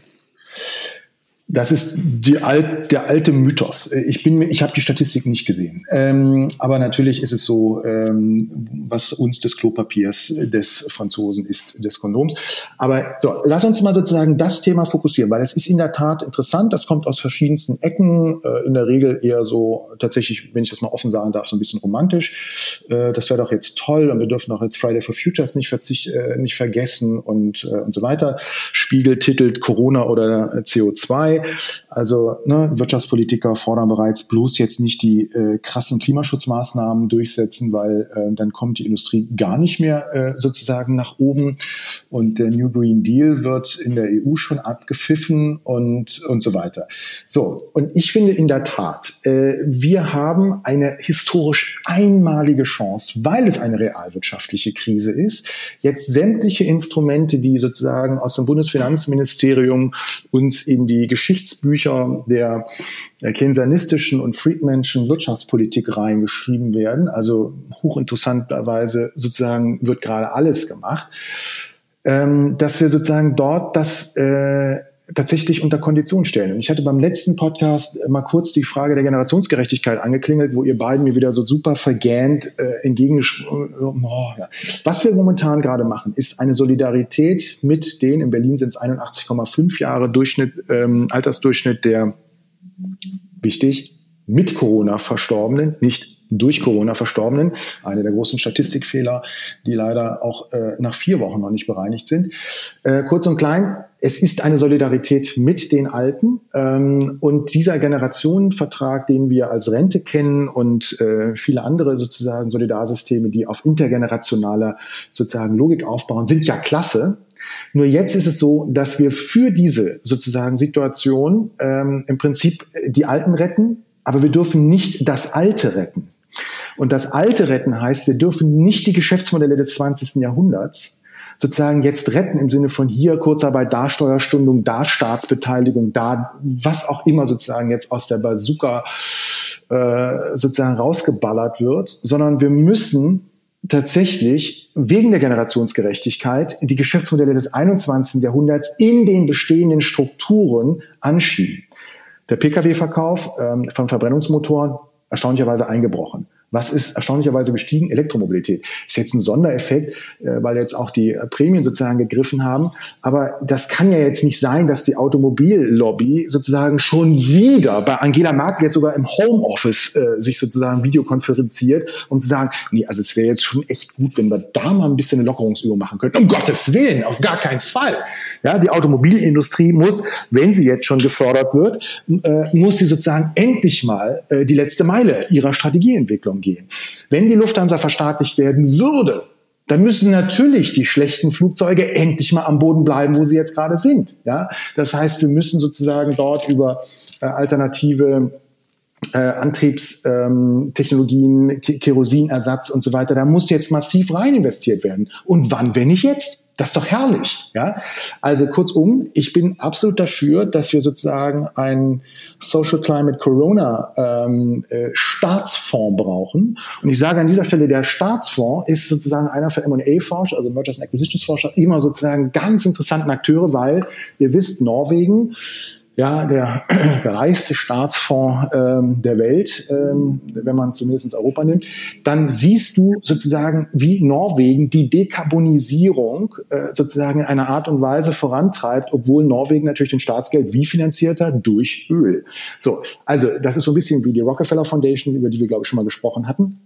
Das ist die alt, der alte Mythos. Ich bin, ich habe die Statistik nicht gesehen. Ähm, aber natürlich ist es so, ähm, was uns des Klopapiers des Franzosen ist, des Kondoms. Aber so, lass uns mal sozusagen das Thema fokussieren, weil es ist in der Tat interessant. Das kommt aus verschiedensten Ecken. Äh, in der Regel eher so tatsächlich, wenn ich das mal offen sagen darf, so ein bisschen romantisch. Äh, das wäre doch jetzt toll und wir dürfen auch jetzt Friday for Futures nicht, verzicht, äh, nicht vergessen und äh, und so weiter. Spiegel titelt Corona oder CO2. Also ne, Wirtschaftspolitiker fordern bereits bloß jetzt nicht die äh, krassen Klimaschutzmaßnahmen durchsetzen, weil äh, dann kommt die Industrie gar nicht mehr äh, sozusagen nach oben. Und der New Green Deal wird in der EU schon abgepfiffen und, und so weiter. So, und ich finde in der Tat, äh, wir haben eine historisch einmalige Chance, weil es eine realwirtschaftliche Krise ist, jetzt sämtliche Instrumente, die sozusagen aus dem Bundesfinanzministerium uns in die Geschichtsbücher der keynesianistischen und friedmanschen Wirtschaftspolitik reingeschrieben werden. Also hochinteressanterweise sozusagen wird gerade alles gemacht, ähm, dass wir sozusagen dort das äh, tatsächlich unter Kondition stellen. Und ich hatte beim letzten Podcast mal kurz die Frage der Generationsgerechtigkeit angeklingelt, wo ihr beiden mir wieder so super vergähnt äh, entgegengesprochen oh, ja. Was wir momentan gerade machen, ist eine Solidarität mit den, in Berlin sind es 81,5 Jahre Durchschnitt, ähm, Altersdurchschnitt der, wichtig, mit Corona Verstorbenen, nicht durch Corona Verstorbenen. Eine der großen Statistikfehler, die leider auch äh, nach vier Wochen noch nicht bereinigt sind. Äh, kurz und klein, es ist eine Solidarität mit den Alten ähm, und dieser Generationenvertrag, den wir als Rente kennen und äh, viele andere sozusagen Solidarsysteme, die auf intergenerationaler sozusagen Logik aufbauen, sind ja klasse. Nur jetzt ist es so, dass wir für diese sozusagen Situation ähm, im Prinzip die Alten retten, aber wir dürfen nicht das Alte retten. Und das Alte retten heißt, wir dürfen nicht die Geschäftsmodelle des 20. Jahrhunderts sozusagen jetzt retten im Sinne von hier Kurzarbeit, da Steuerstundung, da Staatsbeteiligung, da was auch immer sozusagen jetzt aus der Bazooka äh, sozusagen rausgeballert wird, sondern wir müssen tatsächlich wegen der Generationsgerechtigkeit die Geschäftsmodelle des 21. Jahrhunderts in den bestehenden Strukturen anschieben. Der Pkw-Verkauf ähm, von Verbrennungsmotoren erstaunlicherweise eingebrochen. Was ist erstaunlicherweise gestiegen? Elektromobilität. Ist jetzt ein Sondereffekt, äh, weil jetzt auch die Prämien sozusagen gegriffen haben. Aber das kann ja jetzt nicht sein, dass die Automobillobby sozusagen schon wieder bei Angela Merkel jetzt sogar im Homeoffice äh, sich sozusagen videokonferenziert, um zu sagen, nee, also es wäre jetzt schon echt gut, wenn wir da mal ein bisschen eine Lockerungsübung machen könnten. Um Gottes Willen, auf gar keinen Fall. Ja, die Automobilindustrie muss, wenn sie jetzt schon gefördert wird, äh, muss sie sozusagen endlich mal äh, die letzte Meile ihrer Strategieentwicklung gehen. Wenn die Lufthansa verstaatlicht werden würde, dann müssen natürlich die schlechten Flugzeuge endlich mal am Boden bleiben, wo sie jetzt gerade sind. Ja, das heißt, wir müssen sozusagen dort über äh, alternative äh, Antriebstechnologien, Kerosinersatz und so weiter. Da muss jetzt massiv rein investiert werden. Und wann, wenn nicht jetzt? Das ist doch herrlich, ja. Also kurzum, ich bin absolut dafür, dass wir sozusagen einen Social Climate Corona ähm, äh, Staatsfonds brauchen. Und ich sage an dieser Stelle, der Staatsfonds ist sozusagen einer für M&A-Forscher, also Mergers and Acquisitions-Forscher, immer sozusagen ganz interessanten Akteure, weil ihr wisst, Norwegen ja, der, reichste Staatsfonds ähm, der Welt, ähm, wenn man zumindest Europa nimmt, dann siehst du sozusagen, wie Norwegen die Dekarbonisierung äh, sozusagen in einer Art und Weise vorantreibt, obwohl Norwegen natürlich den Staatsgeld wie finanziert hat? Durch Öl. So, also das ist so ein bisschen wie die Rockefeller Foundation, über die wir, glaube ich, schon mal gesprochen hatten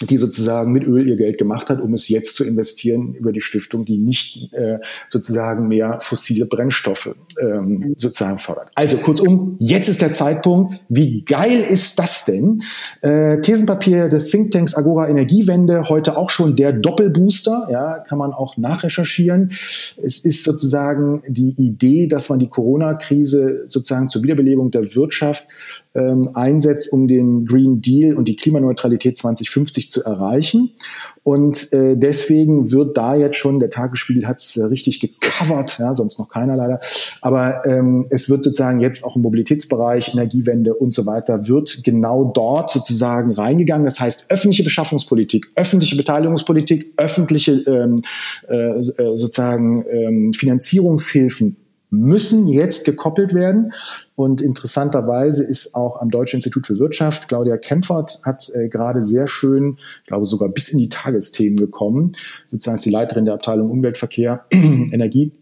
die sozusagen mit Öl ihr Geld gemacht hat, um es jetzt zu investieren über die Stiftung, die nicht äh, sozusagen mehr fossile Brennstoffe ähm, sozusagen fördert. Also kurzum, jetzt ist der Zeitpunkt. Wie geil ist das denn? Äh, Thesenpapier des Thinktanks Agora Energiewende, heute auch schon der Doppelbooster, ja, kann man auch nachrecherchieren. Es ist sozusagen die Idee, dass man die Corona-Krise sozusagen zur Wiederbelebung der Wirtschaft ähm, einsetzt, um den Green Deal und die Klimaneutralität 2050 zu erreichen. Und äh, deswegen wird da jetzt schon, der Tagesspiegel hat es äh, richtig gecovert, ja, sonst noch keiner leider, aber ähm, es wird sozusagen jetzt auch im Mobilitätsbereich, Energiewende und so weiter, wird genau dort sozusagen reingegangen. Das heißt, öffentliche Beschaffungspolitik, öffentliche Beteiligungspolitik, öffentliche ähm, äh, äh sozusagen ähm, Finanzierungshilfen müssen jetzt gekoppelt werden. Und interessanterweise ist auch am Deutschen Institut für Wirtschaft, Claudia Kempfert hat äh, gerade sehr schön, ich glaube sogar bis in die Tagesthemen gekommen, sozusagen ist die Leiterin der Abteilung Umweltverkehr, Energie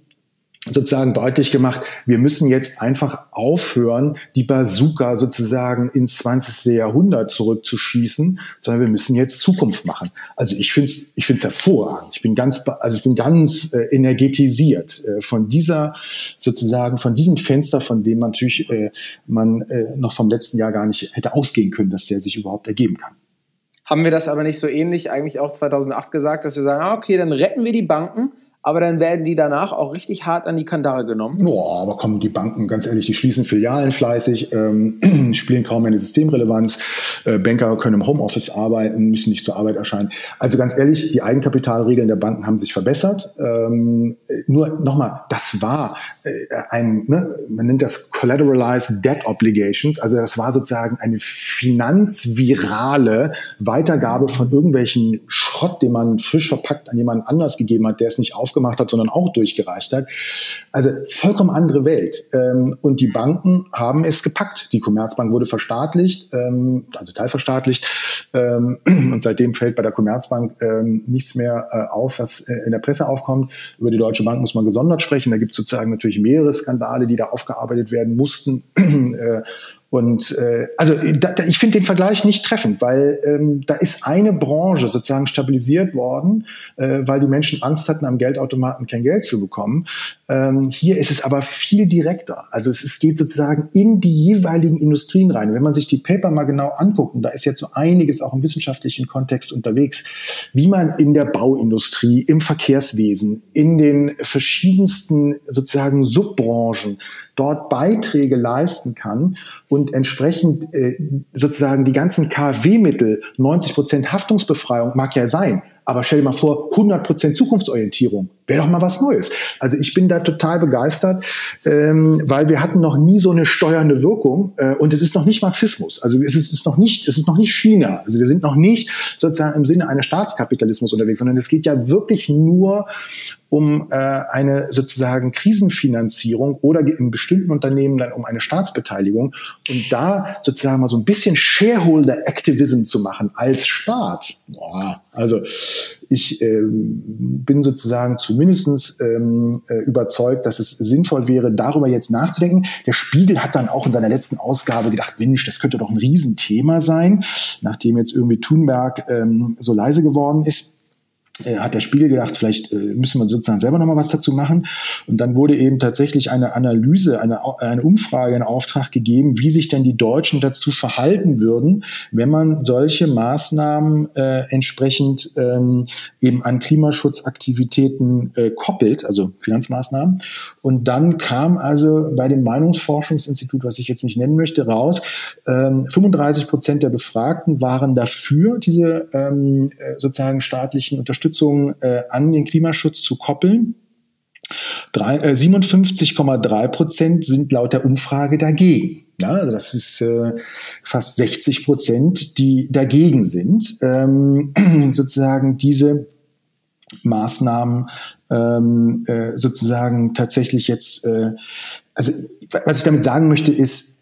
sozusagen deutlich gemacht, wir müssen jetzt einfach aufhören, die Bazooka sozusagen ins 20. Jahrhundert zurückzuschießen, sondern wir müssen jetzt Zukunft machen. Also ich finde es ich find's hervorragend. Ich bin ganz, also ich bin ganz äh, energetisiert äh, von dieser sozusagen, von diesem Fenster, von dem man natürlich äh, man äh, noch vom letzten Jahr gar nicht hätte ausgehen können, dass der sich überhaupt ergeben kann. Haben wir das aber nicht so ähnlich eigentlich auch 2008 gesagt, dass wir sagen, ah, okay, dann retten wir die Banken, aber dann werden die danach auch richtig hart an die Kandare genommen. Boah, aber kommen die Banken, ganz ehrlich, die schließen Filialen fleißig, ähm, spielen kaum eine Systemrelevanz. Äh, Banker können im Homeoffice arbeiten, müssen nicht zur Arbeit erscheinen. Also ganz ehrlich, die Eigenkapitalregeln der Banken haben sich verbessert. Ähm, nur nochmal, das war äh, ein, ne, man nennt das Collateralized Debt Obligations, also das war sozusagen eine finanzvirale Weitergabe von irgendwelchen Schrott, den man frisch verpackt an jemanden anders gegeben hat, der es nicht auf aufgemacht hat, sondern auch durchgereicht hat. Also vollkommen andere Welt. Ähm, und die Banken haben es gepackt. Die Commerzbank wurde verstaatlicht, ähm, also teilverstaatlicht. Ähm, und seitdem fällt bei der Commerzbank nichts mehr äh, auf, was äh, in der Presse aufkommt. Über die Deutsche Bank muss man gesondert sprechen. Da gibt es sozusagen natürlich mehrere Skandale, die da aufgearbeitet werden mussten. Äh, Und äh, also da, ich finde den Vergleich nicht treffend, weil ähm, da ist eine Branche sozusagen stabilisiert worden, äh, weil die Menschen Angst hatten, am Geldautomaten kein Geld zu bekommen. Ähm, hier ist es aber viel direkter. Also es, es geht sozusagen in die jeweiligen Industrien rein. Wenn man sich die Paper mal genau anguckt, und da ist jetzt so einiges auch im wissenschaftlichen Kontext unterwegs, wie man in der Bauindustrie, im Verkehrswesen, in den verschiedensten sozusagen Subbranchen dort Beiträge leisten kann und entsprechend äh, sozusagen die ganzen KfW-Mittel, 90 Prozent Haftungsbefreiung mag ja sein, aber stell dir mal vor, 100% Zukunftsorientierung. Wäre doch mal was Neues. Also ich bin da total begeistert, ähm, weil wir hatten noch nie so eine steuernde Wirkung äh, und es ist noch nicht Marxismus. Also es ist, ist noch nicht, es ist noch nicht China. Also wir sind noch nicht sozusagen im Sinne eines Staatskapitalismus unterwegs, sondern es geht ja wirklich nur um äh, eine sozusagen Krisenfinanzierung oder in bestimmten Unternehmen dann um eine Staatsbeteiligung und da sozusagen mal so ein bisschen Shareholder Activism zu machen als Staat. Boah, also ich äh, bin sozusagen zumindest ähm, äh, überzeugt, dass es sinnvoll wäre, darüber jetzt nachzudenken. Der Spiegel hat dann auch in seiner letzten Ausgabe gedacht, Mensch, das könnte doch ein Riesenthema sein, nachdem jetzt irgendwie Thunberg ähm, so leise geworden ist hat der Spiegel gedacht, vielleicht äh, müssen wir sozusagen selber nochmal was dazu machen. Und dann wurde eben tatsächlich eine Analyse, eine, eine Umfrage in Auftrag gegeben, wie sich denn die Deutschen dazu verhalten würden, wenn man solche Maßnahmen äh, entsprechend ähm, eben an Klimaschutzaktivitäten äh, koppelt, also Finanzmaßnahmen. Und dann kam also bei dem Meinungsforschungsinstitut, was ich jetzt nicht nennen möchte, raus, ähm, 35 Prozent der Befragten waren dafür, diese ähm, äh, sozusagen staatlichen Unterstützung Unterstützung äh, an den Klimaschutz zu koppeln. äh, 57,3 Prozent sind laut der Umfrage dagegen. Ja, also das ist äh, fast 60 Prozent, die dagegen sind, ähm, sozusagen diese Maßnahmen ähm, äh, sozusagen tatsächlich jetzt, äh, also was ich damit sagen möchte, ist,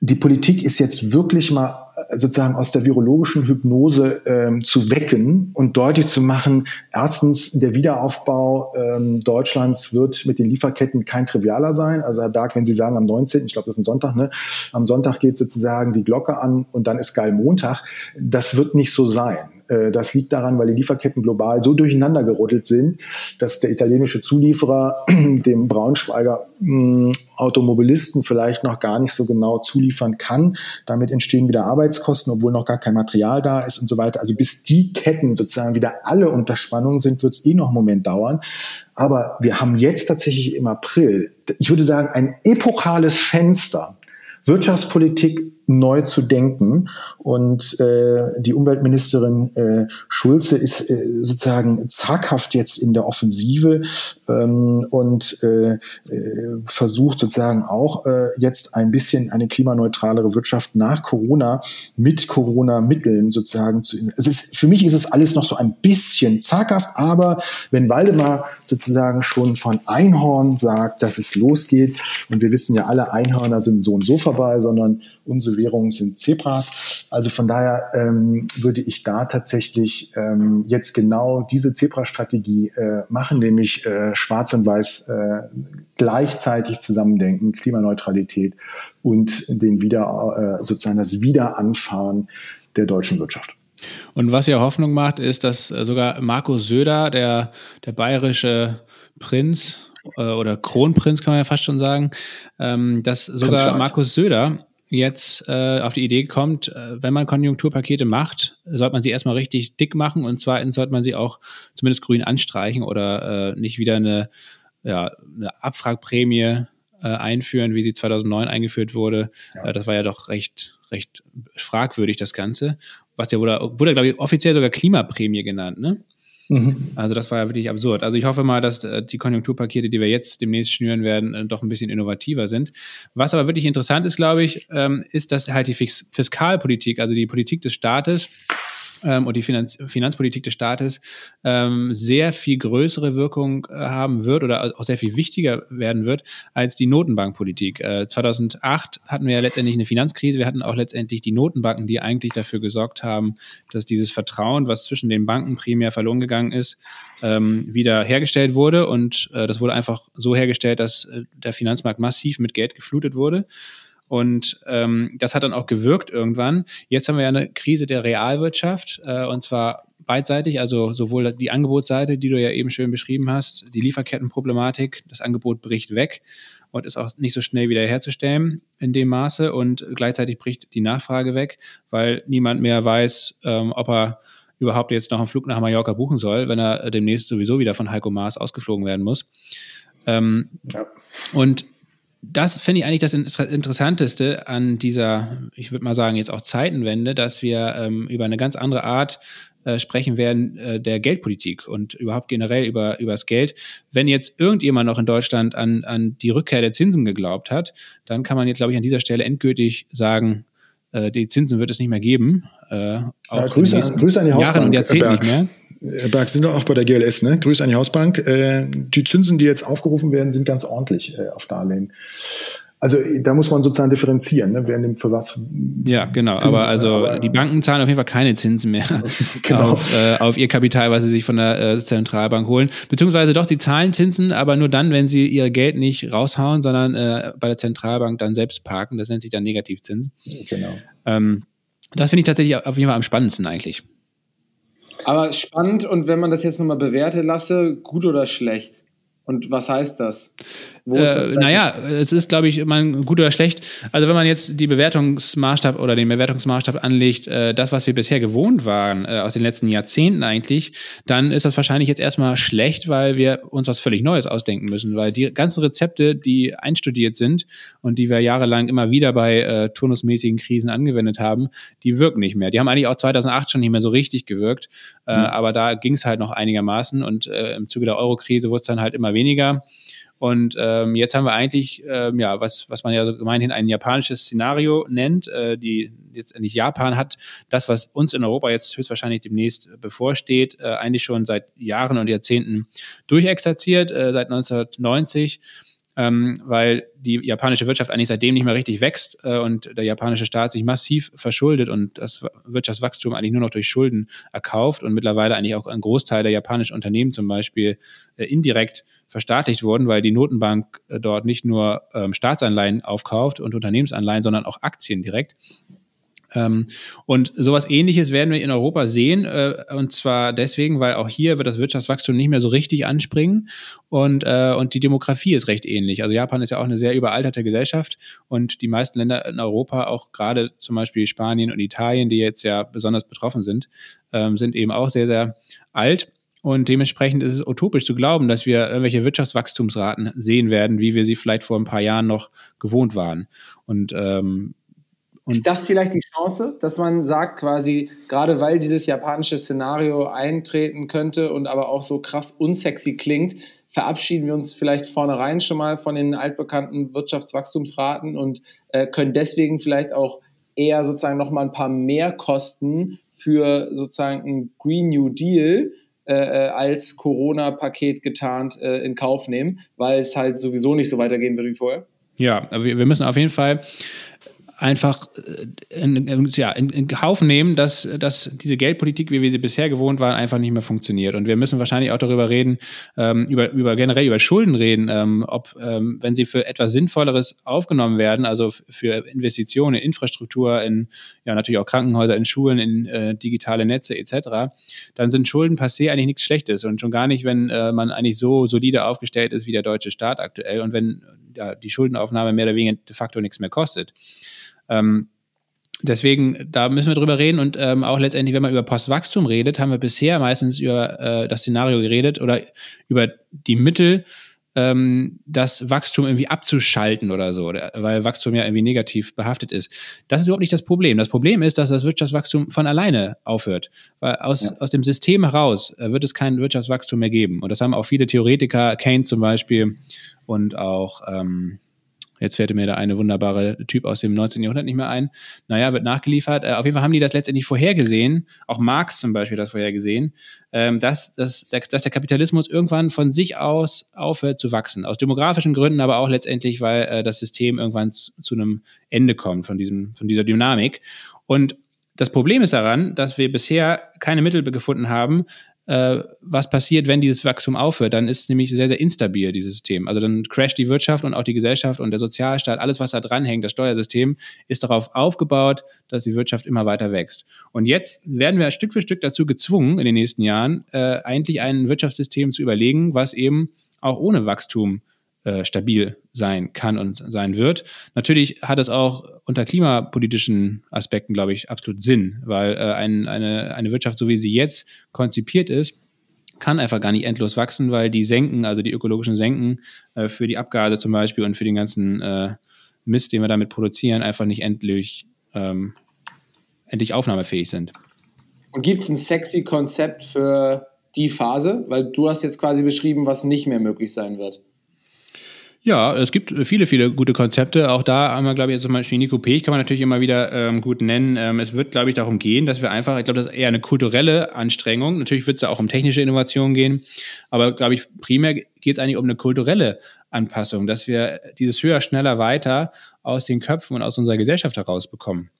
die Politik ist jetzt wirklich mal sozusagen aus der virologischen Hypnose ähm, zu wecken und deutlich zu machen, erstens, der Wiederaufbau ähm, Deutschlands wird mit den Lieferketten kein trivialer sein. Also Herr Dark, wenn Sie sagen am 19., ich glaube, das ist ein Sonntag, ne? am Sonntag geht sozusagen die Glocke an und dann ist geil Montag. Das wird nicht so sein. Äh, das liegt daran, weil die Lieferketten global so durcheinander gerüttelt sind, dass der italienische Zulieferer dem Braunschweiger hm, Automobilisten vielleicht noch gar nicht so genau zuliefern kann. Damit entstehen wieder Arbeitskosten, obwohl noch gar kein Material da ist und so weiter. Also bis die Ketten sozusagen wieder alle unter Spannung sind, wird es eh noch einen Moment dauern. Aber wir haben jetzt tatsächlich im April, ich würde sagen, ein epochales Fenster, Wirtschaftspolitik neu zu denken. Und äh, die Umweltministerin äh, Schulze ist äh, sozusagen zaghaft jetzt in der Offensive ähm, und äh, äh, versucht sozusagen auch äh, jetzt ein bisschen eine klimaneutralere Wirtschaft nach Corona mit Corona-Mitteln sozusagen zu. Es ist, für mich ist es alles noch so ein bisschen zaghaft, aber wenn Waldemar sozusagen schon von Einhorn sagt, dass es losgeht, und wir wissen ja alle, Einhörner sind so und so vorbei, sondern unsere Währung sind Zebras. Also von daher ähm, würde ich da tatsächlich ähm, jetzt genau diese Zebra-Strategie äh, machen, nämlich äh, Schwarz und Weiß äh, gleichzeitig zusammendenken, Klimaneutralität und den wieder äh, sozusagen das Wiederanfahren der deutschen Wirtschaft. Und was ja Hoffnung macht, ist, dass äh, sogar Markus Söder, der, der bayerische Prinz äh, oder Kronprinz kann man ja fast schon sagen, ähm, dass sogar Markus Söder jetzt äh, auf die Idee kommt, äh, wenn man Konjunkturpakete macht, sollte man sie erstmal richtig dick machen und zweitens sollte man sie auch zumindest grün anstreichen oder äh, nicht wieder eine, ja, eine Abfragprämie äh, einführen, wie sie 2009 eingeführt wurde. Ja. Äh, das war ja doch recht, recht fragwürdig, das Ganze. Was ja wurde, wurde glaube ich, offiziell sogar Klimaprämie genannt, ne? Mhm. Also das war ja wirklich absurd. Also ich hoffe mal, dass äh, die Konjunkturpakete, die wir jetzt demnächst schnüren werden, äh, doch ein bisschen innovativer sind. Was aber wirklich interessant ist, glaube ich, ähm, ist, dass halt die Fiskalpolitik, also die Politik des Staates, ähm, und die Finanz Finanzpolitik des Staates ähm, sehr viel größere Wirkung äh, haben wird oder auch sehr viel wichtiger werden wird als die Notenbankpolitik. Äh, 2008 hatten wir ja letztendlich eine Finanzkrise. Wir hatten auch letztendlich die Notenbanken, die eigentlich dafür gesorgt haben, dass dieses Vertrauen, was zwischen den Banken primär verloren gegangen ist, ähm, wieder hergestellt wurde. Und äh, das wurde einfach so hergestellt, dass äh, der Finanzmarkt massiv mit Geld geflutet wurde. Und ähm, das hat dann auch gewirkt irgendwann. Jetzt haben wir ja eine Krise der Realwirtschaft äh, und zwar beidseitig, also sowohl die Angebotsseite, die du ja eben schön beschrieben hast, die Lieferkettenproblematik, das Angebot bricht weg und ist auch nicht so schnell wieder herzustellen in dem Maße und gleichzeitig bricht die Nachfrage weg, weil niemand mehr weiß, ähm, ob er überhaupt jetzt noch einen Flug nach Mallorca buchen soll, wenn er demnächst sowieso wieder von Heiko Maas ausgeflogen werden muss. Ähm, ja. Und das finde ich eigentlich das Interessanteste an dieser, ich würde mal sagen, jetzt auch Zeitenwende, dass wir ähm, über eine ganz andere Art äh, sprechen werden äh, der Geldpolitik und überhaupt generell über, über das Geld. Wenn jetzt irgendjemand noch in Deutschland an, an die Rückkehr der Zinsen geglaubt hat, dann kann man jetzt, glaube ich, an dieser Stelle endgültig sagen, äh, die Zinsen wird es nicht mehr geben. Äh, auch ja, Grüße, an, Grüße an die Hausbank. Jahren und Jahrzehnten nicht mehr. Herr Berg, sind doch auch bei der GLS, ne? Grüße an die Hausbank. Äh, die Zinsen, die jetzt aufgerufen werden, sind ganz ordentlich äh, auf Darlehen. Also da muss man sozusagen differenzieren, ne? wer nimmt für was. Ja, genau. Zinsen, aber also aber, die Banken zahlen auf jeden Fall keine Zinsen mehr genau. auf, äh, auf ihr Kapital, was sie sich von der äh, Zentralbank holen. Beziehungsweise doch, sie zahlen Zinsen, aber nur dann, wenn sie ihr Geld nicht raushauen, sondern äh, bei der Zentralbank dann selbst parken. Das nennt sich dann Negativzins. Genau. Ähm, das finde ich tatsächlich auf jeden Fall am spannendsten eigentlich. Aber spannend und wenn man das jetzt nochmal bewerten lasse, gut oder schlecht? Und was heißt das? Äh, naja, es ist, glaube ich, immer gut oder schlecht. Also wenn man jetzt die Bewertungsmaßstab oder den Bewertungsmaßstab anlegt, äh, das, was wir bisher gewohnt waren, äh, aus den letzten Jahrzehnten eigentlich, dann ist das wahrscheinlich jetzt erstmal schlecht, weil wir uns was völlig Neues ausdenken müssen, weil die ganzen Rezepte, die einstudiert sind und die wir jahrelang immer wieder bei äh, turnusmäßigen Krisen angewendet haben, die wirken nicht mehr. Die haben eigentlich auch 2008 schon nicht mehr so richtig gewirkt, äh, mhm. aber da ging es halt noch einigermaßen und äh, im Zuge der Euro-Krise wurde es dann halt immer weniger. Und ähm, jetzt haben wir eigentlich, ähm, ja, was, was man ja so gemeinhin ein japanisches Szenario nennt. Äh, die jetzt nicht Japan hat das, was uns in Europa jetzt höchstwahrscheinlich demnächst bevorsteht, äh, eigentlich schon seit Jahren und Jahrzehnten durchexerziert, äh, seit 1990 ähm, weil die japanische Wirtschaft eigentlich seitdem nicht mehr richtig wächst äh, und der japanische Staat sich massiv verschuldet und das Wirtschaftswachstum eigentlich nur noch durch Schulden erkauft und mittlerweile eigentlich auch ein Großteil der japanischen Unternehmen zum Beispiel äh, indirekt verstaatlicht wurden, weil die Notenbank äh, dort nicht nur ähm, Staatsanleihen aufkauft und Unternehmensanleihen, sondern auch Aktien direkt. Ähm, und sowas ähnliches werden wir in Europa sehen. Äh, und zwar deswegen, weil auch hier wird das Wirtschaftswachstum nicht mehr so richtig anspringen. Und, äh, und die Demografie ist recht ähnlich. Also Japan ist ja auch eine sehr überalterte Gesellschaft. Und die meisten Länder in Europa, auch gerade zum Beispiel Spanien und Italien, die jetzt ja besonders betroffen sind, ähm, sind eben auch sehr, sehr alt. Und dementsprechend ist es utopisch zu glauben, dass wir irgendwelche Wirtschaftswachstumsraten sehen werden, wie wir sie vielleicht vor ein paar Jahren noch gewohnt waren. Und ähm, und ist das vielleicht die Chance, dass man sagt, quasi, gerade weil dieses japanische Szenario eintreten könnte und aber auch so krass unsexy klingt, verabschieden wir uns vielleicht vornherein schon mal von den altbekannten Wirtschaftswachstumsraten und äh, können deswegen vielleicht auch eher sozusagen nochmal ein paar Mehrkosten für sozusagen ein Green New Deal äh, äh, als Corona-Paket getarnt äh, in Kauf nehmen, weil es halt sowieso nicht so weitergehen wird wie vorher? Ja, wir müssen auf jeden Fall einfach äh, in, ja, in, in Kauf nehmen, dass, dass diese Geldpolitik, wie wir sie bisher gewohnt waren, einfach nicht mehr funktioniert. Und wir müssen wahrscheinlich auch darüber reden, ähm, über, über generell über Schulden reden, ähm, ob, ähm, wenn sie für etwas Sinnvolleres aufgenommen werden, also für Investitionen in Infrastruktur, in ja natürlich auch Krankenhäuser, in Schulen, in äh, digitale Netze etc., dann sind Schulden passé eigentlich nichts Schlechtes. Und schon gar nicht, wenn äh, man eigentlich so solide aufgestellt ist wie der deutsche Staat aktuell und wenn ja, die Schuldenaufnahme mehr oder weniger de facto nichts mehr kostet. Ähm, deswegen, da müssen wir drüber reden und ähm, auch letztendlich, wenn man über Postwachstum redet, haben wir bisher meistens über äh, das Szenario geredet oder über die Mittel, ähm, das Wachstum irgendwie abzuschalten oder so, weil Wachstum ja irgendwie negativ behaftet ist. Das ist überhaupt nicht das Problem. Das Problem ist, dass das Wirtschaftswachstum von alleine aufhört. Weil aus, ja. aus dem System heraus äh, wird es kein Wirtschaftswachstum mehr geben. Und das haben auch viele Theoretiker, Keynes zum Beispiel und auch ähm, Jetzt fällt mir da eine wunderbare Typ aus dem 19. Jahrhundert nicht mehr ein. Naja, wird nachgeliefert. Äh, auf jeden Fall haben die das letztendlich vorhergesehen, auch Marx zum Beispiel das vorhergesehen, ähm, dass, dass, dass der Kapitalismus irgendwann von sich aus aufhört zu wachsen. Aus demografischen Gründen, aber auch letztendlich, weil äh, das System irgendwann zu, zu einem Ende kommt von, diesem, von dieser Dynamik. Und das Problem ist daran, dass wir bisher keine Mittel gefunden haben, äh, was passiert, wenn dieses Wachstum aufhört. Dann ist es nämlich sehr, sehr instabil, dieses System. Also dann crasht die Wirtschaft und auch die Gesellschaft und der Sozialstaat, alles, was da dranhängt, das Steuersystem, ist darauf aufgebaut, dass die Wirtschaft immer weiter wächst. Und jetzt werden wir Stück für Stück dazu gezwungen, in den nächsten Jahren, äh, eigentlich ein Wirtschaftssystem zu überlegen, was eben auch ohne Wachstum äh, stabil sein kann und sein wird. Natürlich hat es auch unter klimapolitischen Aspekten, glaube ich, absolut Sinn, weil äh, ein, eine, eine Wirtschaft, so wie sie jetzt konzipiert ist, kann einfach gar nicht endlos wachsen, weil die Senken, also die ökologischen Senken äh, für die Abgase zum Beispiel und für den ganzen äh, Mist, den wir damit produzieren, einfach nicht endlich, ähm, endlich aufnahmefähig sind. Und gibt es ein sexy Konzept für die Phase? Weil du hast jetzt quasi beschrieben, was nicht mehr möglich sein wird. Ja, es gibt viele, viele gute Konzepte. Auch da haben wir, glaube ich, jetzt zum Beispiel Nico Pech kann man natürlich immer wieder ähm, gut nennen. Ähm, es wird, glaube ich, darum gehen, dass wir einfach, ich glaube, das ist eher eine kulturelle Anstrengung. Natürlich wird es da auch um technische Innovation gehen. Aber, glaube ich, primär geht es eigentlich um eine kulturelle Anpassung, dass wir dieses höher, schneller, weiter aus den Köpfen und aus unserer Gesellschaft herausbekommen.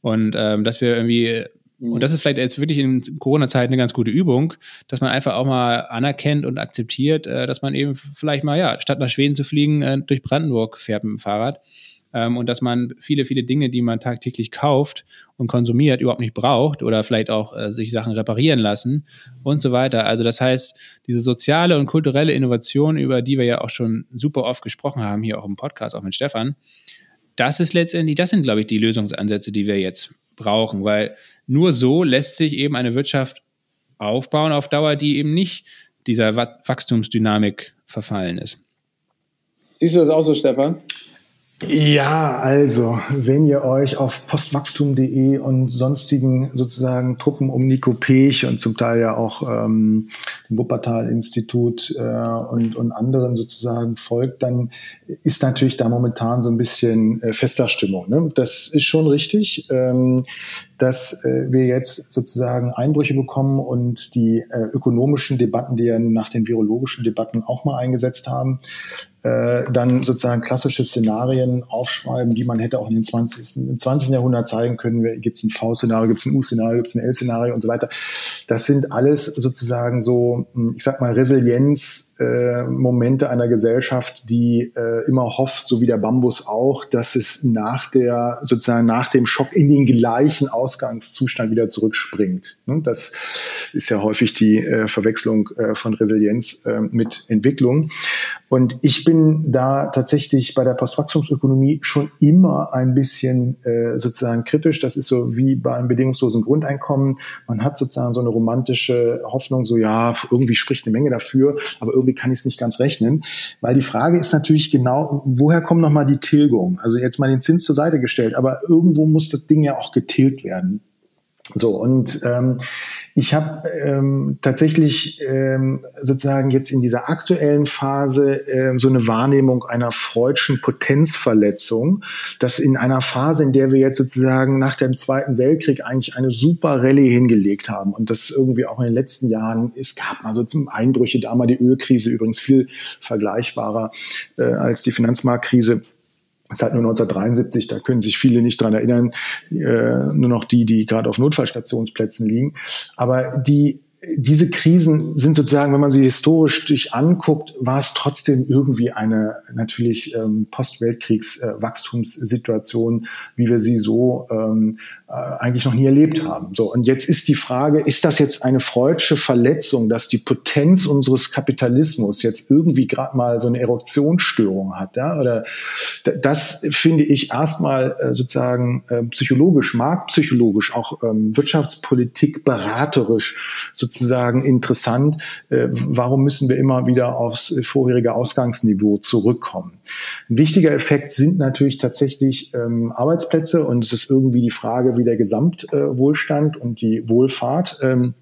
Und ähm, dass wir irgendwie und das ist vielleicht jetzt wirklich in Corona-Zeiten eine ganz gute Übung, dass man einfach auch mal anerkennt und akzeptiert, äh, dass man eben vielleicht mal, ja, statt nach Schweden zu fliegen, äh, durch Brandenburg fährt mit dem Fahrrad. Ähm, und dass man viele, viele Dinge, die man tagtäglich kauft und konsumiert, überhaupt nicht braucht oder vielleicht auch äh, sich Sachen reparieren lassen und so weiter. Also das heißt, diese soziale und kulturelle Innovation, über die wir ja auch schon super oft gesprochen haben, hier auch im Podcast, auch mit Stefan, das ist letztendlich, das sind, glaube ich, die Lösungsansätze, die wir jetzt brauchen, weil nur so lässt sich eben eine Wirtschaft aufbauen auf Dauer, die eben nicht dieser Wachstumsdynamik verfallen ist. Siehst du das auch so, Stefan? Ja, also, wenn ihr euch auf postwachstum.de und sonstigen sozusagen Truppen um Nico Pech und zum Teil ja auch ähm, dem Wuppertal-Institut äh, und, und anderen sozusagen folgt, dann ist natürlich da momentan so ein bisschen äh, fester Stimmung. Ne? Das ist schon richtig. Ähm, dass äh, wir jetzt sozusagen Einbrüche bekommen und die äh, ökonomischen Debatten, die ja nach den virologischen Debatten auch mal eingesetzt haben, äh, dann sozusagen klassische Szenarien aufschreiben, die man hätte auch in den 20. im 20. Jahrhundert zeigen können. Gibt es ein V-Szenario, gibt es ein U-Szenario, gibt es ein L-Szenario und so weiter. Das sind alles sozusagen so, hm, ich sag mal, Resilienzmomente äh, einer Gesellschaft, die äh, immer hofft, so wie der Bambus auch, dass es nach der, sozusagen nach dem Schock in den gleichen Ausgangszustand wieder zurückspringt. Ne? Das ist ja häufig die äh, Verwechslung äh, von Resilienz äh, mit Entwicklung. Und ich bin da tatsächlich bei der Postwachstumsökonomie schon immer ein bisschen äh, sozusagen kritisch. Das ist so wie beim bedingungslosen Grundeinkommen. Man hat sozusagen so eine romantische Hoffnung, so ja, irgendwie spricht eine Menge dafür, aber irgendwie kann ich es nicht ganz rechnen. Weil die Frage ist natürlich genau, woher kommt nochmal die Tilgung? Also jetzt mal den Zins zur Seite gestellt, aber irgendwo muss das Ding ja auch getilgt werden. So, und ähm, ich habe ähm, tatsächlich ähm, sozusagen jetzt in dieser aktuellen Phase ähm, so eine Wahrnehmung einer freudschen Potenzverletzung, dass in einer Phase, in der wir jetzt sozusagen nach dem Zweiten Weltkrieg eigentlich eine super Rallye hingelegt haben und das irgendwie auch in den letzten Jahren, es gab mal so zum Einbrüche, da mal die Ölkrise übrigens viel vergleichbarer äh, als die Finanzmarktkrise es ist halt nur 1973, da können sich viele nicht dran erinnern, äh, nur noch die, die gerade auf Notfallstationsplätzen liegen. Aber die diese Krisen sind sozusagen, wenn man sie historisch sich anguckt, war es trotzdem irgendwie eine natürlich ähm, Postweltkriegs-Wachstumssituation, äh, wie wir sie so ähm, äh, eigentlich noch nie erlebt haben. So, und jetzt ist die Frage, ist das jetzt eine freudsche Verletzung, dass die Potenz unseres Kapitalismus jetzt irgendwie gerade mal so eine Eruptionsstörung hat? Ja? Oder das finde ich erstmal äh, sozusagen äh, psychologisch, marktpsychologisch, auch ähm, Wirtschaftspolitik beraterisch sozusagen interessant. Äh, warum müssen wir immer wieder aufs vorherige Ausgangsniveau zurückkommen? Ein wichtiger Effekt sind natürlich tatsächlich ähm, Arbeitsplätze und es ist irgendwie die Frage, wie der Gesamtwohlstand und die Wohlfahrt ähm,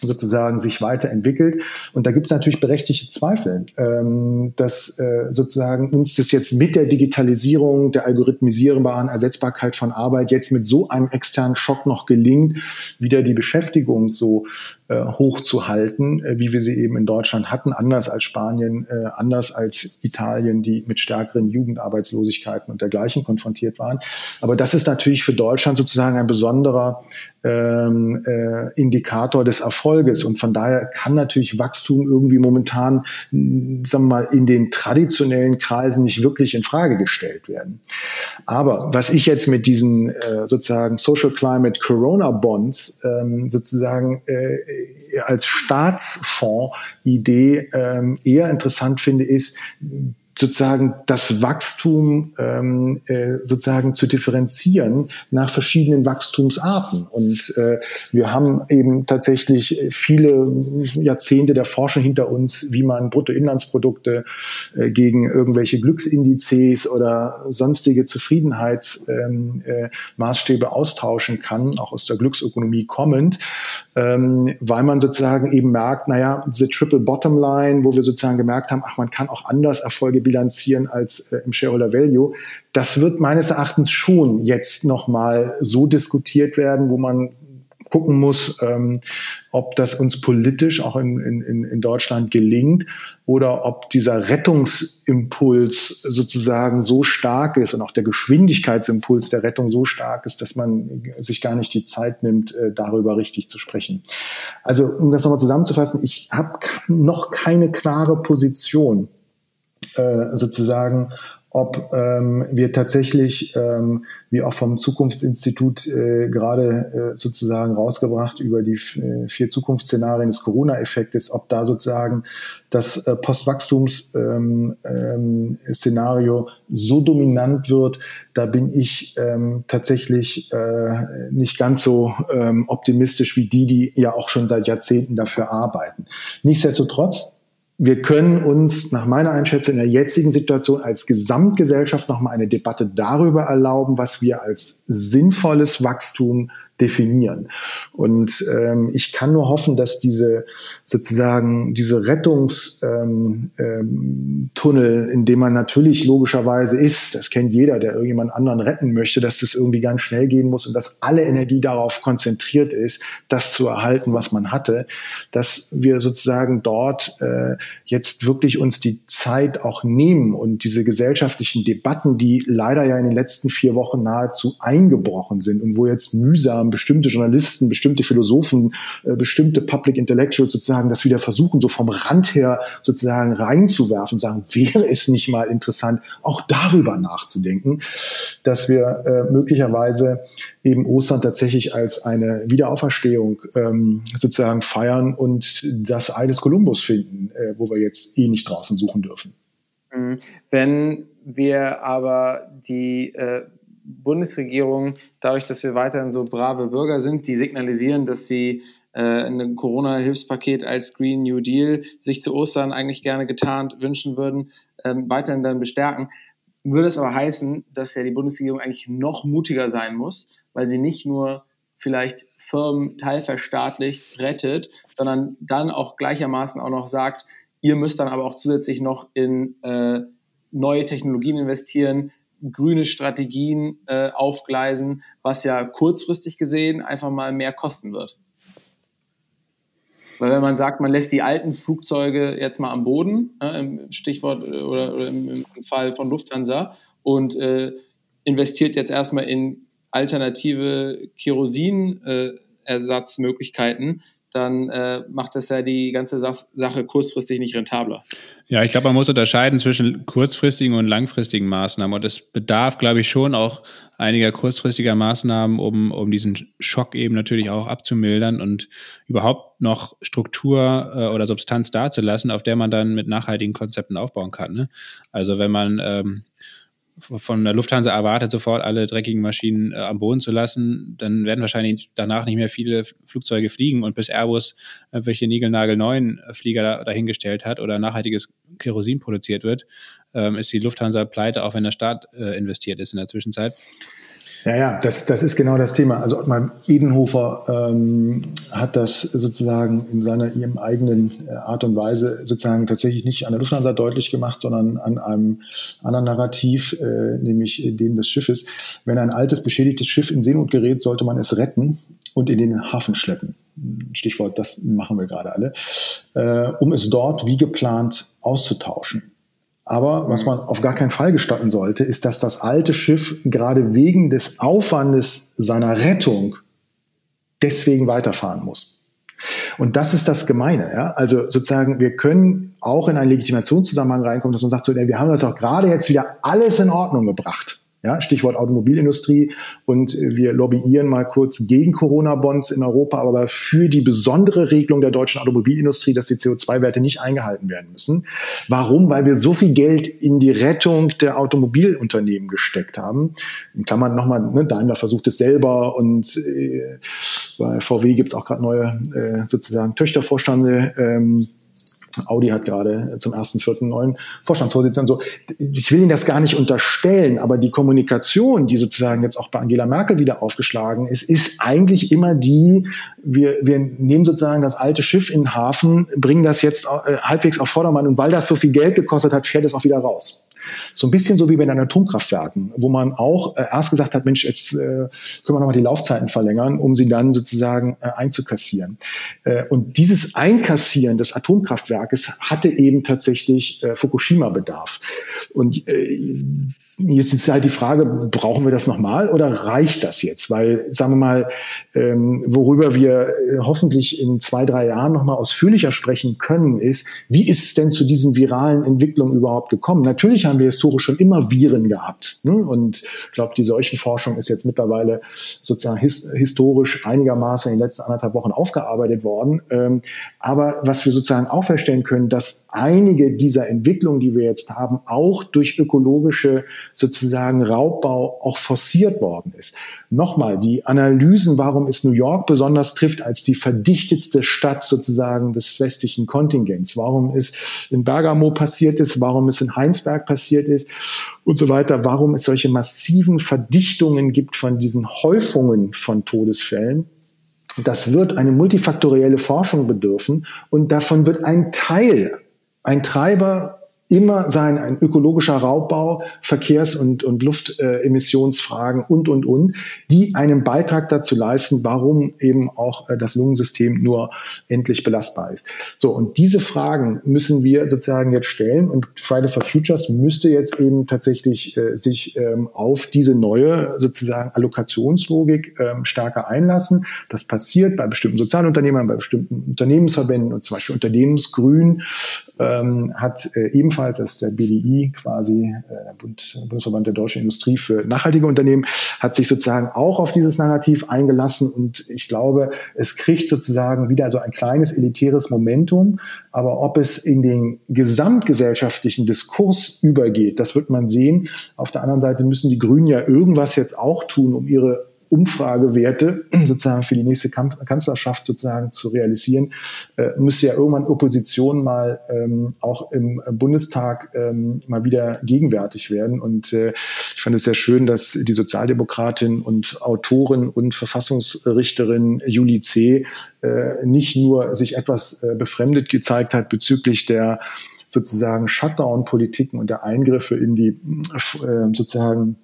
sozusagen sich weiterentwickelt. Und da gibt es natürlich berechtigte Zweifel, ähm, dass äh, sozusagen uns das jetzt mit der Digitalisierung, der algorithmisierbaren Ersetzbarkeit von Arbeit jetzt mit so einem externen Schock noch gelingt, wieder die Beschäftigung so äh, hochzuhalten, äh, wie wir sie eben in Deutschland hatten, anders als Spanien, äh, anders als Italien, die mit stärkeren Jugendarbeitslosigkeiten und dergleichen konfrontiert waren. Aber das ist natürlich für Deutschland sozusagen ein besonderer ähm, äh, Indikator des Erfolges. Und von daher kann natürlich Wachstum irgendwie momentan, sagen wir mal, in den traditionellen Kreisen nicht wirklich in Frage gestellt werden. Aber was ich jetzt mit diesen äh, sozusagen Social Climate Corona Bonds ähm, sozusagen äh, als Staatsfonds-Idee ähm, eher interessant finde, ist, sozusagen das Wachstum ähm, äh, sozusagen zu differenzieren nach verschiedenen Wachstumsarten. Und äh, wir haben eben tatsächlich viele Jahrzehnte der Forschung hinter uns, wie man Bruttoinlandsprodukte äh, gegen irgendwelche Glücksindizes oder sonstige Zufriedenheitsmaßstäbe ähm, äh, austauschen kann, auch aus der Glücksökonomie kommend, ähm, weil man sozusagen eben merkt, naja, diese Triple Bottom Line, wo wir sozusagen gemerkt haben, ach, man kann auch anders Erfolge bilanzieren als äh, im Shareholder Value. Das wird meines Erachtens schon jetzt nochmal so diskutiert werden, wo man gucken muss, ähm, ob das uns politisch auch in, in, in Deutschland gelingt oder ob dieser Rettungsimpuls sozusagen so stark ist und auch der Geschwindigkeitsimpuls der Rettung so stark ist, dass man sich gar nicht die Zeit nimmt, äh, darüber richtig zu sprechen. Also um das nochmal zusammenzufassen, ich habe noch keine klare Position äh, sozusagen, ob ähm, wir tatsächlich, ähm, wie auch vom Zukunftsinstitut äh, gerade äh, sozusagen rausgebracht über die äh, vier Zukunftsszenarien des Corona-Effektes, ob da sozusagen das äh, Postwachstumsszenario ähm, ähm, so dominant wird, da bin ich ähm, tatsächlich äh, nicht ganz so ähm, optimistisch wie die, die ja auch schon seit Jahrzehnten dafür arbeiten. Nichtsdestotrotz, wir können uns nach meiner Einschätzung in der jetzigen Situation als Gesamtgesellschaft nochmal eine Debatte darüber erlauben, was wir als sinnvolles Wachstum definieren. Und ähm, ich kann nur hoffen, dass diese sozusagen diese Rettungstunnel, ähm, ähm, in dem man natürlich logischerweise ist, das kennt jeder, der irgendjemand anderen retten möchte, dass das irgendwie ganz schnell gehen muss und dass alle Energie darauf konzentriert ist, das zu erhalten, was man hatte, dass wir sozusagen dort äh, jetzt wirklich uns die Zeit auch nehmen und diese gesellschaftlichen Debatten, die leider ja in den letzten vier Wochen nahezu eingebrochen sind und wo jetzt mühsam haben bestimmte Journalisten, bestimmte Philosophen, äh, bestimmte Public Intellectuals sozusagen das wieder versuchen, so vom Rand her sozusagen reinzuwerfen und sagen, wäre es nicht mal interessant, auch darüber nachzudenken, dass wir äh, möglicherweise eben Ostern tatsächlich als eine Wiederauferstehung ähm, sozusagen feiern und das Ei des Kolumbus finden, äh, wo wir jetzt eh nicht draußen suchen dürfen. Mhm. Wenn wir aber die äh, Bundesregierung, dadurch, dass wir weiterhin so brave Bürger sind, die signalisieren, dass sie äh, ein Corona-Hilfspaket als Green New Deal sich zu Ostern eigentlich gerne getarnt wünschen würden, ähm, weiterhin dann bestärken. Würde es aber heißen, dass ja die Bundesregierung eigentlich noch mutiger sein muss, weil sie nicht nur vielleicht Firmen teilverstaatlicht rettet, sondern dann auch gleichermaßen auch noch sagt, ihr müsst dann aber auch zusätzlich noch in äh, neue Technologien investieren, grüne Strategien äh, aufgleisen, was ja kurzfristig gesehen einfach mal mehr kosten wird. Weil wenn man sagt, man lässt die alten Flugzeuge jetzt mal am Boden, äh, im Stichwort äh, oder, oder im, im, Fall von Lufthansa, und äh, investiert jetzt erstmal in alternative Kerosin-Ersatzmöglichkeiten, dann äh, macht das ja die ganze Sache kurzfristig nicht rentabler. Ja, ich glaube, man muss unterscheiden zwischen kurzfristigen und langfristigen Maßnahmen. Und es bedarf, glaube ich, schon auch einiger kurzfristiger Maßnahmen, um, um diesen Schock eben natürlich auch abzumildern und überhaupt noch Struktur äh, oder Substanz dazulassen, auf der man dann mit nachhaltigen Konzepten aufbauen kann. Ne? Also wenn man ähm, von der Lufthansa erwartet, sofort alle dreckigen Maschinen äh, am Boden zu lassen, dann werden wahrscheinlich danach nicht mehr viele Flugzeuge fliegen und bis Airbus welche niegelnagelneuen Flieger da, dahingestellt hat oder nachhaltiges Kerosin produziert wird, ähm, ist die Lufthansa pleite, auch wenn der Staat äh, investiert ist in der Zwischenzeit. Ja, ja, das, das ist genau das Thema. Also Ottmar Edenhofer ähm, hat das sozusagen in seiner ihrem eigenen äh, Art und Weise sozusagen tatsächlich nicht an der Lufthansa deutlich gemacht, sondern an einem anderen Narrativ, äh, nämlich dem des Schiffes. Wenn ein altes, beschädigtes Schiff in Seenot gerät, sollte man es retten und in den Hafen schleppen. Stichwort, das machen wir gerade alle, äh, um es dort wie geplant auszutauschen. Aber was man auf gar keinen Fall gestatten sollte, ist, dass das alte Schiff gerade wegen des Aufwandes seiner Rettung deswegen weiterfahren muss. Und das ist das Gemeine. Ja? Also sozusagen, wir können auch in einen Legitimationszusammenhang reinkommen, dass man sagt, so, wir haben das auch gerade jetzt wieder alles in Ordnung gebracht. Ja, Stichwort Automobilindustrie. Und wir lobbyieren mal kurz gegen Corona-Bonds in Europa, aber für die besondere Regelung der deutschen Automobilindustrie, dass die CO2-Werte nicht eingehalten werden müssen. Warum? Weil wir so viel Geld in die Rettung der Automobilunternehmen gesteckt haben. In Klammern nochmal, ne, Daimler versucht es selber und äh, bei VW gibt es auch gerade neue äh, sozusagen Töchtervorstände. Ähm, Audi hat gerade zum ersten, vierten neuen Vorstandsvorsitzenden. So, ich will Ihnen das gar nicht unterstellen, aber die Kommunikation, die sozusagen jetzt auch bei Angela Merkel wieder aufgeschlagen ist, ist eigentlich immer die, wir, wir nehmen sozusagen das alte Schiff in den Hafen, bringen das jetzt äh, halbwegs auf Vordermann und weil das so viel Geld gekostet hat, fährt es auch wieder raus. So ein bisschen so wie bei den Atomkraftwerken, wo man auch äh, erst gesagt hat, Mensch, jetzt äh, können wir nochmal die Laufzeiten verlängern, um sie dann sozusagen äh, einzukassieren. Äh, und dieses Einkassieren des Atomkraftwerkes hatte eben tatsächlich äh, Fukushima-Bedarf. Und äh, Jetzt ist halt die Frage, brauchen wir das nochmal oder reicht das jetzt? Weil, sagen wir mal, ähm, worüber wir äh, hoffentlich in zwei, drei Jahren nochmal ausführlicher sprechen können, ist, wie ist es denn zu diesen viralen Entwicklungen überhaupt gekommen? Natürlich haben wir historisch schon immer Viren gehabt. Ne? Und ich glaube, die Seuchenforschung ist jetzt mittlerweile sozusagen his historisch einigermaßen in den letzten anderthalb Wochen aufgearbeitet worden. Ähm, aber was wir sozusagen auch feststellen können, dass einige dieser Entwicklungen, die wir jetzt haben, auch durch ökologische sozusagen Raubbau auch forciert worden ist. Nochmal, die Analysen, warum es New York besonders trifft als die verdichtetste Stadt sozusagen des westlichen Kontingents, warum es in Bergamo passiert ist, warum es in Heinsberg passiert ist und so weiter, warum es solche massiven Verdichtungen gibt von diesen Häufungen von Todesfällen. Das wird eine multifaktorielle Forschung bedürfen und davon wird ein Teil, ein Treiber immer sein, ein ökologischer Raubbau, Verkehrs- und, und Luftemissionsfragen und, und, und, die einen Beitrag dazu leisten, warum eben auch äh, das Lungensystem nur endlich belastbar ist. So, und diese Fragen müssen wir sozusagen jetzt stellen und Friday for Futures müsste jetzt eben tatsächlich äh, sich ähm, auf diese neue sozusagen Allokationslogik ähm, stärker einlassen. Das passiert bei bestimmten Sozialunternehmern, bei bestimmten Unternehmensverbänden und zum Beispiel Unternehmensgrün ähm, hat äh, ebenfalls, das ist der BDI quasi, äh, der Bund, Bundesverband der deutschen Industrie für nachhaltige Unternehmen, hat sich sozusagen auch auf dieses Narrativ eingelassen und ich glaube, es kriegt sozusagen wieder so ein kleines elitäres Momentum, aber ob es in den gesamtgesellschaftlichen Diskurs übergeht, das wird man sehen. Auf der anderen Seite müssen die Grünen ja irgendwas jetzt auch tun, um ihre Umfragewerte sozusagen für die nächste Kanzlerschaft sozusagen zu realisieren, äh, müsste ja irgendwann Opposition mal ähm, auch im Bundestag ähm, mal wieder gegenwärtig werden. Und äh, ich fand es sehr schön, dass die Sozialdemokratin und Autorin und Verfassungsrichterin Julie C. Äh, nicht nur sich etwas äh, befremdet gezeigt hat bezüglich der sozusagen Shutdown-Politiken und der Eingriffe in die äh, sozusagen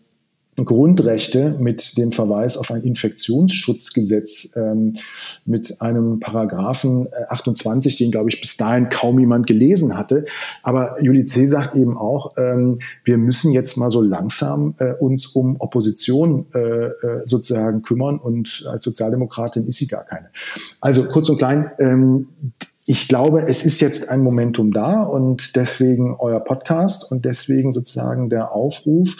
Grundrechte mit dem Verweis auf ein Infektionsschutzgesetz ähm, mit einem Paragraphen 28, äh, den, glaube ich, bis dahin kaum jemand gelesen hatte. Aber Julie C. sagt eben auch, ähm, wir müssen jetzt mal so langsam äh, uns um Opposition äh, äh, sozusagen kümmern und als Sozialdemokratin ist sie gar keine. Also kurz und klein, ähm, ich glaube, es ist jetzt ein Momentum da und deswegen euer Podcast und deswegen sozusagen der Aufruf,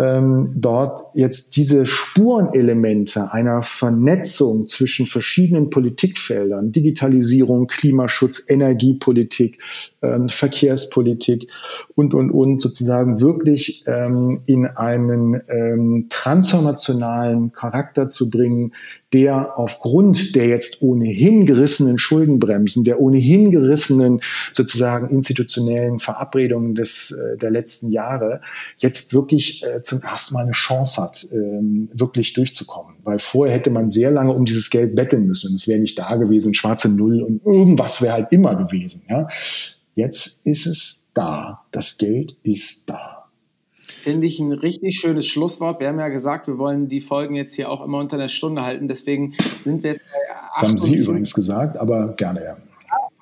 ähm, dort jetzt diese Spurenelemente einer Vernetzung zwischen verschiedenen Politikfeldern, Digitalisierung, Klimaschutz, Energiepolitik, ähm, Verkehrspolitik und, und, und sozusagen wirklich ähm, in einen ähm, transformationalen Charakter zu bringen, der aufgrund der jetzt ohnehin gerissenen Schuldenbremsen, der ohnehin gerissenen sozusagen institutionellen Verabredungen des, äh, der letzten Jahre jetzt wirklich äh, zum ersten Mal eine Chance hat, ähm, wirklich durchzukommen. Weil vorher hätte man sehr lange um dieses Geld betteln müssen es wäre nicht da gewesen, schwarze Null und irgendwas wäre halt immer gewesen. Ja? Jetzt ist es da. Das Geld ist da. Finde ich ein richtig schönes Schlusswort. Wir haben ja gesagt, wir wollen die Folgen jetzt hier auch immer unter einer Stunde halten. Deswegen sind wir jetzt bei Das haben Sie übrigens gesagt, aber gerne, ja.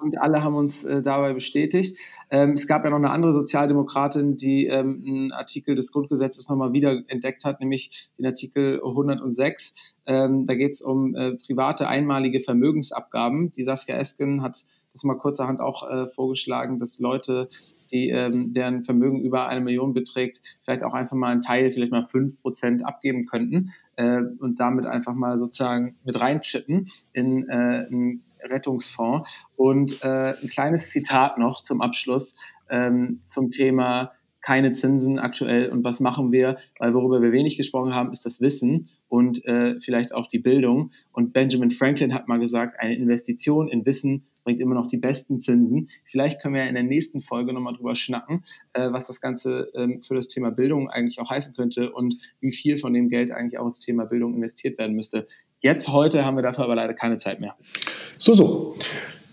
Und alle haben uns äh, dabei bestätigt. Ähm, es gab ja noch eine andere Sozialdemokratin, die ähm, einen Artikel des Grundgesetzes nochmal wieder entdeckt hat, nämlich den Artikel 106. Ähm, da geht es um äh, private einmalige Vermögensabgaben. Die Saskia Esken hat das mal kurzerhand auch äh, vorgeschlagen, dass Leute, die ähm, deren Vermögen über eine Million beträgt, vielleicht auch einfach mal einen Teil, vielleicht mal fünf Prozent abgeben könnten äh, und damit einfach mal sozusagen mit reinchippen in äh, einen Rettungsfonds. Und äh, ein kleines Zitat noch zum Abschluss ähm, zum Thema keine Zinsen aktuell und was machen wir? Weil worüber wir wenig gesprochen haben, ist das Wissen und äh, vielleicht auch die Bildung. Und Benjamin Franklin hat mal gesagt, eine Investition in Wissen bringt immer noch die besten Zinsen. Vielleicht können wir ja in der nächsten Folge nochmal drüber schnacken, äh, was das Ganze ähm, für das Thema Bildung eigentlich auch heißen könnte und wie viel von dem Geld eigentlich auch ins Thema Bildung investiert werden müsste. Jetzt, heute haben wir dafür aber leider keine Zeit mehr. So, so.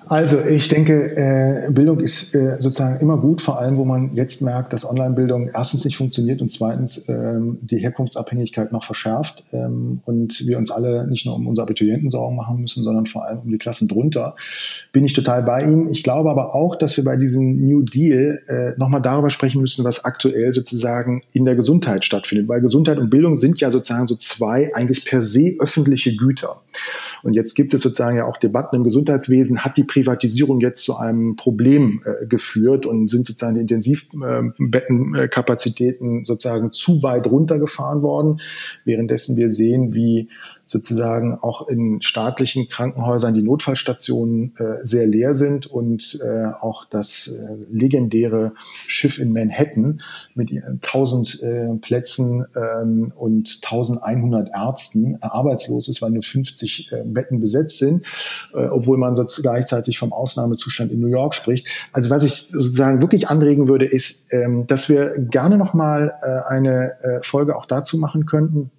Also ich denke, äh, Bildung ist äh, sozusagen immer gut, vor allem wo man jetzt merkt, dass Online-Bildung erstens nicht funktioniert und zweitens ähm, die Herkunftsabhängigkeit noch verschärft ähm, und wir uns alle nicht nur um unsere Abiturienten Sorgen machen müssen, sondern vor allem um die Klassen drunter. Bin ich total bei Ihnen. Ich glaube aber auch, dass wir bei diesem New Deal äh, nochmal darüber sprechen müssen, was aktuell sozusagen in der Gesundheit stattfindet, weil Gesundheit und Bildung sind ja sozusagen so zwei eigentlich per se öffentliche Güter. Und jetzt gibt es sozusagen ja auch Debatten im Gesundheitswesen. Hat die Privatisierung jetzt zu einem Problem äh, geführt und sind sozusagen die Intensivbettenkapazitäten sozusagen zu weit runtergefahren worden, währenddessen wir sehen, wie sozusagen auch in staatlichen Krankenhäusern die Notfallstationen äh, sehr leer sind und äh, auch das äh, legendäre Schiff in Manhattan mit 1000 äh, Plätzen ähm, und 1100 Ärzten äh, arbeitslos ist, weil nur 50 äh, Betten besetzt sind, äh, obwohl man sonst gleichzeitig vom Ausnahmezustand in New York spricht. Also was ich sozusagen wirklich anregen würde, ist, ähm, dass wir gerne noch mal äh, eine äh, Folge auch dazu machen könnten,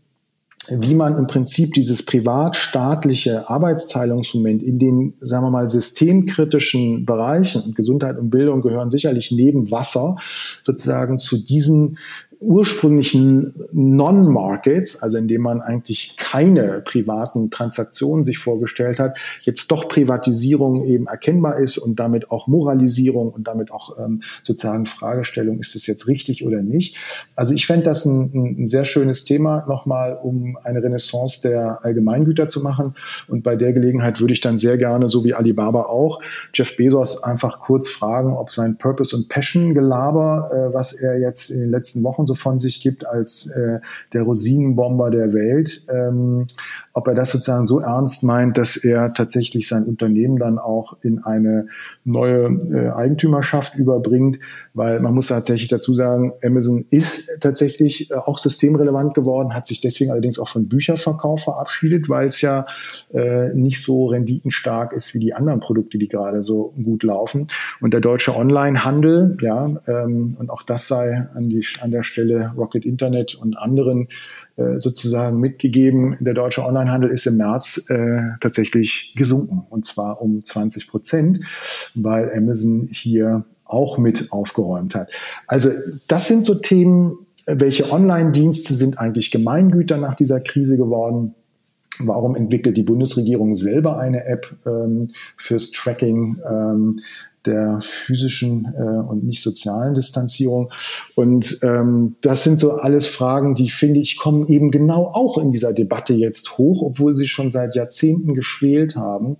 wie man im Prinzip dieses privat-staatliche Arbeitsteilungsmoment in den, sagen wir mal, systemkritischen Bereichen, und Gesundheit und Bildung gehören sicherlich neben Wasser sozusagen zu diesen ursprünglichen Non-Markets, also in dem man eigentlich keine privaten Transaktionen sich vorgestellt hat, jetzt doch Privatisierung eben erkennbar ist und damit auch Moralisierung und damit auch ähm, sozusagen Fragestellung, ist es jetzt richtig oder nicht. Also ich fände das ein, ein sehr schönes Thema nochmal, um eine Renaissance der Allgemeingüter zu machen. Und bei der Gelegenheit würde ich dann sehr gerne, so wie Alibaba auch, Jeff Bezos einfach kurz fragen, ob sein Purpose und Passion Gelaber, äh, was er jetzt in den letzten Wochen so von sich gibt als äh, der Rosinenbomber der Welt, ähm, ob er das sozusagen so ernst meint, dass er tatsächlich sein Unternehmen dann auch in eine neue äh, Eigentümerschaft überbringt, weil man muss tatsächlich dazu sagen, Amazon ist tatsächlich äh, auch systemrelevant geworden, hat sich deswegen allerdings auch von Bücherverkauf verabschiedet, weil es ja äh, nicht so renditenstark ist wie die anderen Produkte, die gerade so gut laufen. Und der deutsche Onlinehandel, ja, ähm, und auch das sei an, die, an der Stelle Rocket Internet und anderen sozusagen mitgegeben. Der deutsche Onlinehandel ist im März äh, tatsächlich gesunken und zwar um 20 Prozent, weil Amazon hier auch mit aufgeräumt hat. Also das sind so Themen, welche Online-Dienste sind eigentlich Gemeingüter nach dieser Krise geworden? Warum entwickelt die Bundesregierung selber eine App ähm, fürs Tracking ähm, der physischen äh, und nicht sozialen Distanzierung. Und ähm, das sind so alles Fragen, die finde ich kommen eben genau auch in dieser Debatte jetzt hoch, obwohl sie schon seit Jahrzehnten geschwelt haben.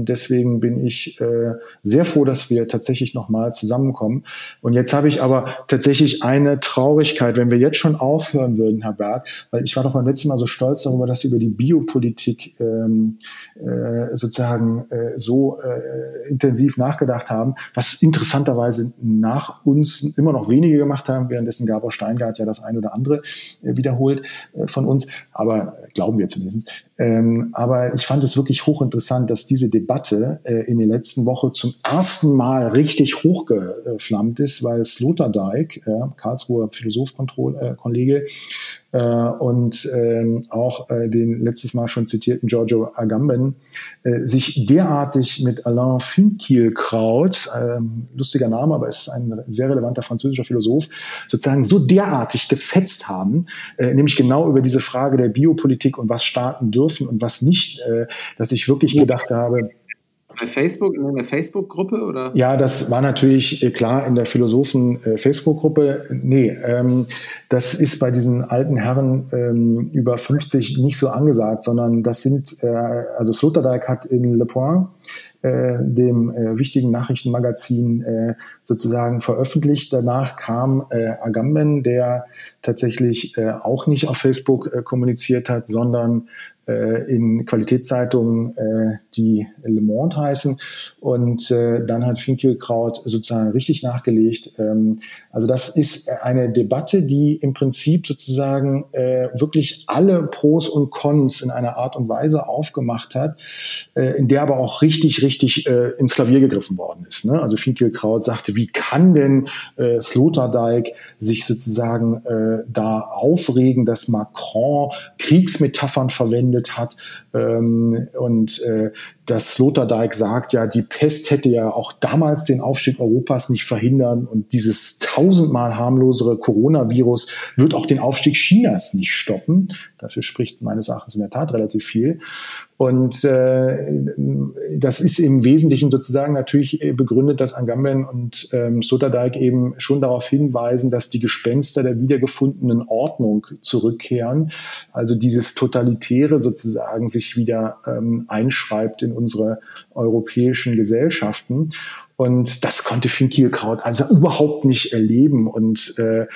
Und deswegen bin ich äh, sehr froh, dass wir tatsächlich nochmal zusammenkommen. Und jetzt habe ich aber tatsächlich eine Traurigkeit, wenn wir jetzt schon aufhören würden, Herr Berg, weil ich war doch beim letzten Mal so stolz darüber, dass Sie über die Biopolitik ähm, äh, sozusagen äh, so äh, intensiv nachgedacht haben, was interessanterweise nach uns immer noch wenige gemacht haben, währenddessen Gabor Steingart ja das eine oder andere äh, wiederholt äh, von uns, aber glauben wir zumindest. Ähm, aber ich fand es wirklich hochinteressant, dass diese Debatte äh, in den letzten Wochen zum ersten Mal richtig hochgeflammt ist, weil Sloterdijk, äh, Karlsruher Philosoph-Kollege, und ähm, auch äh, den letztes Mal schon zitierten Giorgio Agamben äh, sich derartig mit Alain Finkielkraut, äh, lustiger Name, aber ist ein sehr relevanter französischer Philosoph, sozusagen so derartig gefetzt haben, äh, nämlich genau über diese Frage der Biopolitik und was Staaten dürfen und was nicht, äh, dass ich wirklich gedacht habe, bei Facebook, in der Facebook-Gruppe oder? Ja, das war natürlich äh, klar in der Philosophen-Facebook-Gruppe. Äh, nee, ähm, das ist bei diesen alten Herren ähm, über 50 nicht so angesagt, sondern das sind, äh, also Sloterdijk hat in Le Point äh, dem äh, wichtigen Nachrichtenmagazin äh, sozusagen veröffentlicht. Danach kam Agamben, der tatsächlich auch nicht auf Facebook kommuniziert hat, sondern in Qualitätszeitungen, äh, die Le Monde heißen. Und äh, dann hat Finkelkraut sozusagen richtig nachgelegt. Ähm, also das ist eine Debatte, die im Prinzip sozusagen äh, wirklich alle Pros und Cons in einer Art und Weise aufgemacht hat, äh, in der aber auch richtig, richtig äh, ins Klavier gegriffen worden ist. Ne? Also Finkelkraut sagte, wie kann denn äh, Sloterdijk sich sozusagen äh, da aufregen, dass Macron Kriegsmetaphern verwendet, gegründet hat. Ähm, und äh, das Sloterdijk sagt ja, die Pest hätte ja auch damals den Aufstieg Europas nicht verhindern und dieses tausendmal harmlosere Coronavirus wird auch den Aufstieg Chinas nicht stoppen. Dafür spricht meines Erachtens in der Tat relativ viel. Und äh, das ist im Wesentlichen sozusagen natürlich begründet, dass Agamben und ähm, Sloterdijk eben schon darauf hinweisen, dass die Gespenster der wiedergefundenen Ordnung zurückkehren. Also dieses Totalitäre sozusagen sich wieder ähm, einschreibt in unsere europäischen Gesellschaften. Und das konnte Finkielkraut also überhaupt nicht erleben und äh,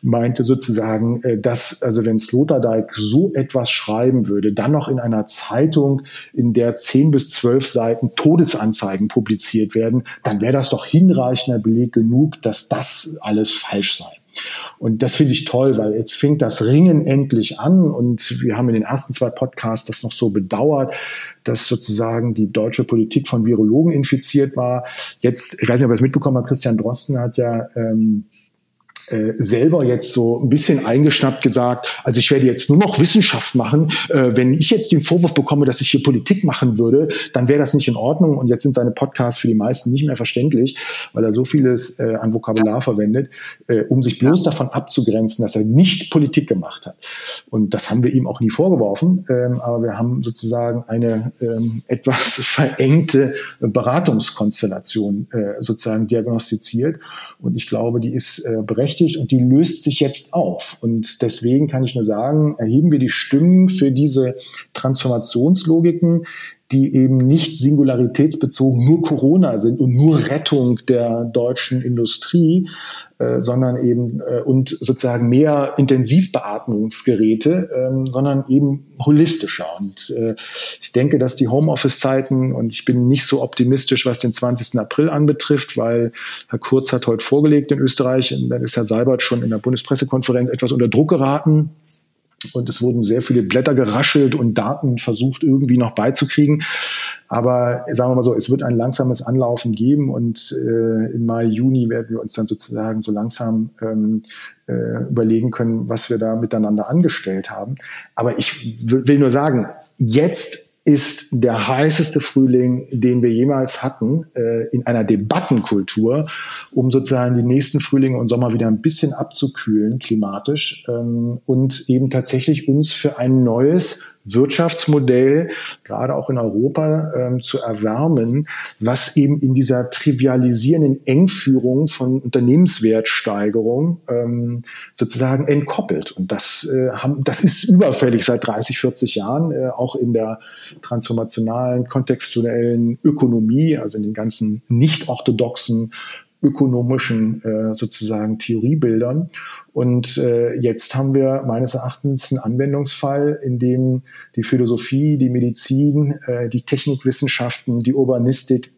meinte sozusagen, äh, dass, also wenn Sloterdijk so etwas schreiben würde, dann noch in einer Zeitung, in der zehn bis zwölf Seiten Todesanzeigen publiziert werden, dann wäre das doch hinreichender Beleg genug, dass das alles falsch sei. Und das finde ich toll, weil jetzt fängt das Ringen endlich an und wir haben in den ersten zwei Podcasts das noch so bedauert, dass sozusagen die deutsche Politik von Virologen infiziert war. Jetzt, ich weiß nicht, ob ihr es mitbekommen habt, Christian Drosten hat ja ähm, äh, selber jetzt so ein bisschen eingeschnappt gesagt, also ich werde jetzt nur noch Wissenschaft machen. Äh, wenn ich jetzt den Vorwurf bekomme, dass ich hier Politik machen würde, dann wäre das nicht in Ordnung. Und jetzt sind seine Podcasts für die meisten nicht mehr verständlich, weil er so vieles äh, an Vokabular ja. verwendet, äh, um sich bloß ja. davon abzugrenzen, dass er nicht Politik gemacht hat. Und das haben wir ihm auch nie vorgeworfen, ähm, aber wir haben sozusagen eine ähm, etwas verengte Beratungskonstellation äh, sozusagen diagnostiziert. Und ich glaube, die ist äh, berechtigt berechtigt und die löst sich jetzt auf. Und deswegen kann ich nur sagen, erheben wir die Stimmen für diese Transformationslogiken, die eben nicht singularitätsbezogen nur Corona sind und nur Rettung der deutschen Industrie, äh, sondern eben äh, und sozusagen mehr Intensivbeatmungsgeräte, ähm, sondern eben holistischer. Und äh, ich denke, dass die Homeoffice-Zeiten und ich bin nicht so optimistisch, was den 20. April anbetrifft, weil Herr Kurz hat heute vorgelegt in Österreich und dann ist Herr Seibert schon in der Bundespressekonferenz etwas unter Druck geraten und es wurden sehr viele Blätter geraschelt und Daten versucht irgendwie noch beizukriegen. Aber sagen wir mal so, es wird ein langsames Anlaufen geben und äh, im Mai, Juni werden wir uns dann sozusagen so langsam ähm, äh, überlegen können, was wir da miteinander angestellt haben. Aber ich will nur sagen, jetzt ist der heißeste Frühling, den wir jemals hatten, äh, in einer Debattenkultur, um sozusagen die nächsten Frühlinge und Sommer wieder ein bisschen abzukühlen, klimatisch, ähm, und eben tatsächlich uns für ein neues Wirtschaftsmodell, gerade auch in Europa, ähm, zu erwärmen, was eben in dieser trivialisierenden Engführung von Unternehmenswertsteigerung ähm, sozusagen entkoppelt. Und das, äh, haben, das ist überfällig seit 30, 40 Jahren, äh, auch in der transformationalen, kontextuellen Ökonomie, also in den ganzen nicht orthodoxen ökonomischen äh, sozusagen Theoriebildern. Und äh, jetzt haben wir meines Erachtens einen Anwendungsfall, in dem die Philosophie, die Medizin, äh, die Technikwissenschaften, die Urbanistik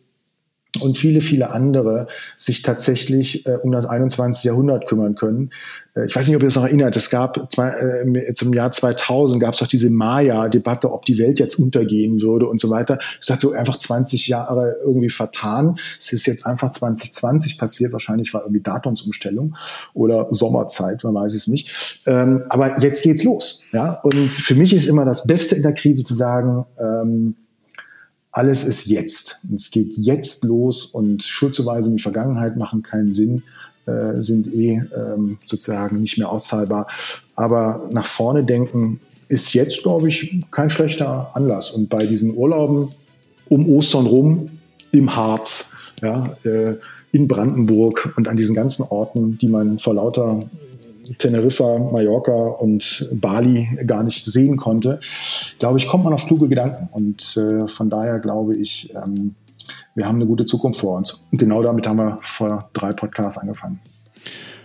und viele, viele andere sich tatsächlich äh, um das 21. Jahrhundert kümmern können. Äh, ich weiß nicht, ob ihr es noch erinnert, es gab zwei, äh, zum Jahr 2000 gab es doch diese Maya-Debatte, ob die Welt jetzt untergehen würde und so weiter. Es hat so einfach 20 Jahre irgendwie vertan. Es ist jetzt einfach 2020 passiert. Wahrscheinlich war irgendwie Datumsumstellung oder Sommerzeit, man weiß es nicht. Ähm, aber jetzt geht's los. Ja? Und für mich ist immer das Beste in der Krise zu sagen, ähm, alles ist jetzt. Es geht jetzt los und Schuldzuweise in die Vergangenheit machen keinen Sinn, äh, sind eh ähm, sozusagen nicht mehr auszahlbar. Aber nach vorne denken ist jetzt, glaube ich, kein schlechter Anlass. Und bei diesen Urlauben um Ostern rum im Harz, ja, äh, in Brandenburg und an diesen ganzen Orten, die man vor lauter Teneriffa, Mallorca und Bali gar nicht sehen konnte, glaube ich, kommt man auf kluge Gedanken. Und äh, von daher glaube ich, ähm, wir haben eine gute Zukunft vor uns. Und genau damit haben wir vor drei Podcasts angefangen.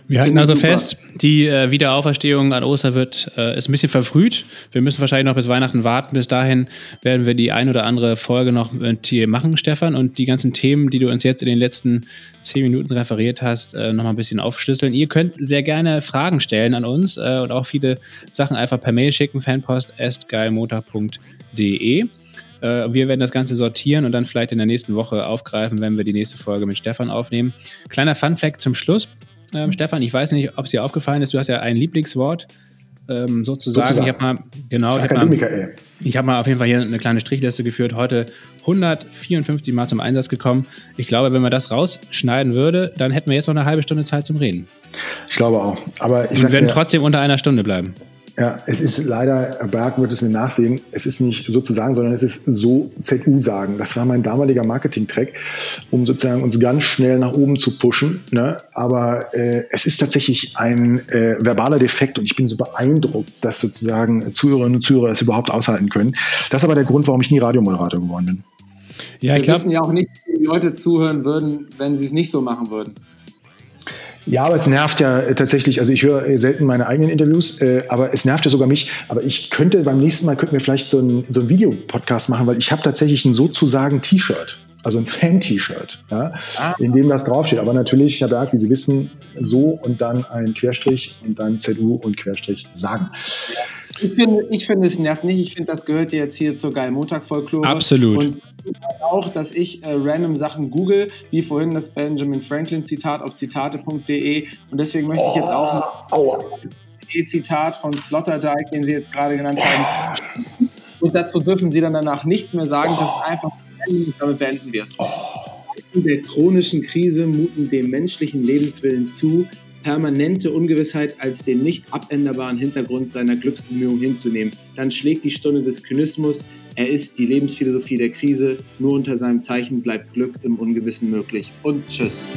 Wir halten also fest, die äh, Wiederauferstehung an Ostern wird, äh, ist ein bisschen verfrüht. Wir müssen wahrscheinlich noch bis Weihnachten warten. Bis dahin werden wir die ein oder andere Folge noch mit dir machen, Stefan, und die ganzen Themen, die du uns jetzt in den letzten zehn Minuten referiert hast, äh, noch mal ein bisschen aufschlüsseln. Ihr könnt sehr gerne Fragen stellen an uns äh, und auch viele Sachen einfach per Mail schicken, fanpost.geilmotor.de. Äh, wir werden das Ganze sortieren und dann vielleicht in der nächsten Woche aufgreifen, wenn wir die nächste Folge mit Stefan aufnehmen. Kleiner Fun-Fact zum Schluss. Ähm, Stefan, ich weiß nicht, ob es dir aufgefallen ist, du hast ja ein Lieblingswort. Ähm, sozusagen. sozusagen. Ich habe mal, genau, ich habe mal, hab mal auf jeden Fall hier eine kleine Strichliste geführt. Heute 154 Mal zum Einsatz gekommen. Ich glaube, wenn man das rausschneiden würde, dann hätten wir jetzt noch eine halbe Stunde Zeit zum Reden. Ich glaube auch. Aber ich wir werden trotzdem unter einer Stunde bleiben. Ja, es ist leider, Berg wird es mir nachsehen, es ist nicht sozusagen, sondern es ist so ZU sagen. Das war mein damaliger Marketing-Track, um sozusagen uns ganz schnell nach oben zu pushen. Ne? Aber äh, es ist tatsächlich ein äh, verbaler Defekt und ich bin so beeindruckt, dass sozusagen Zuhörerinnen und Zuhörer es überhaupt aushalten können. Das ist aber der Grund, warum ich nie Radiomoderator geworden bin. Ja, ich glaube. Wir wissen ja auch nicht, wie die Leute zuhören würden, wenn sie es nicht so machen würden. Ja, aber es nervt ja äh, tatsächlich, also ich höre selten meine eigenen Interviews, äh, aber es nervt ja sogar mich. Aber ich könnte beim nächsten Mal könnten wir vielleicht so ein, so ein Videopodcast machen, weil ich habe tatsächlich ein sozusagen T-Shirt, also ein Fan-T-Shirt, ja, ah. in dem das draufsteht. Aber natürlich, Herr Berg, wie Sie wissen, so und dann ein Querstrich und dann ZU und Querstrich sagen. Ich finde, ich finde, es nervt nicht. Ich finde, das gehört jetzt hier zur geilen Montag-Folklore. Absolut. Und auch, dass ich äh, random Sachen google, wie vorhin das Benjamin Franklin Zitat auf zitate.de. Und deswegen möchte ich jetzt auch oh, ein Zitat von Sloterdijk, den Sie jetzt gerade genannt haben. Und dazu dürfen Sie dann danach nichts mehr sagen. Das ist einfach, damit beenden wir es. Zeiten der chronischen Krise muten dem menschlichen Lebenswillen zu, permanente Ungewissheit als den nicht abänderbaren Hintergrund seiner Glücksbemühungen hinzunehmen. Dann schlägt die Stunde des Kynismus, er ist die Lebensphilosophie der Krise. Nur unter seinem Zeichen bleibt Glück im Ungewissen möglich. Und tschüss.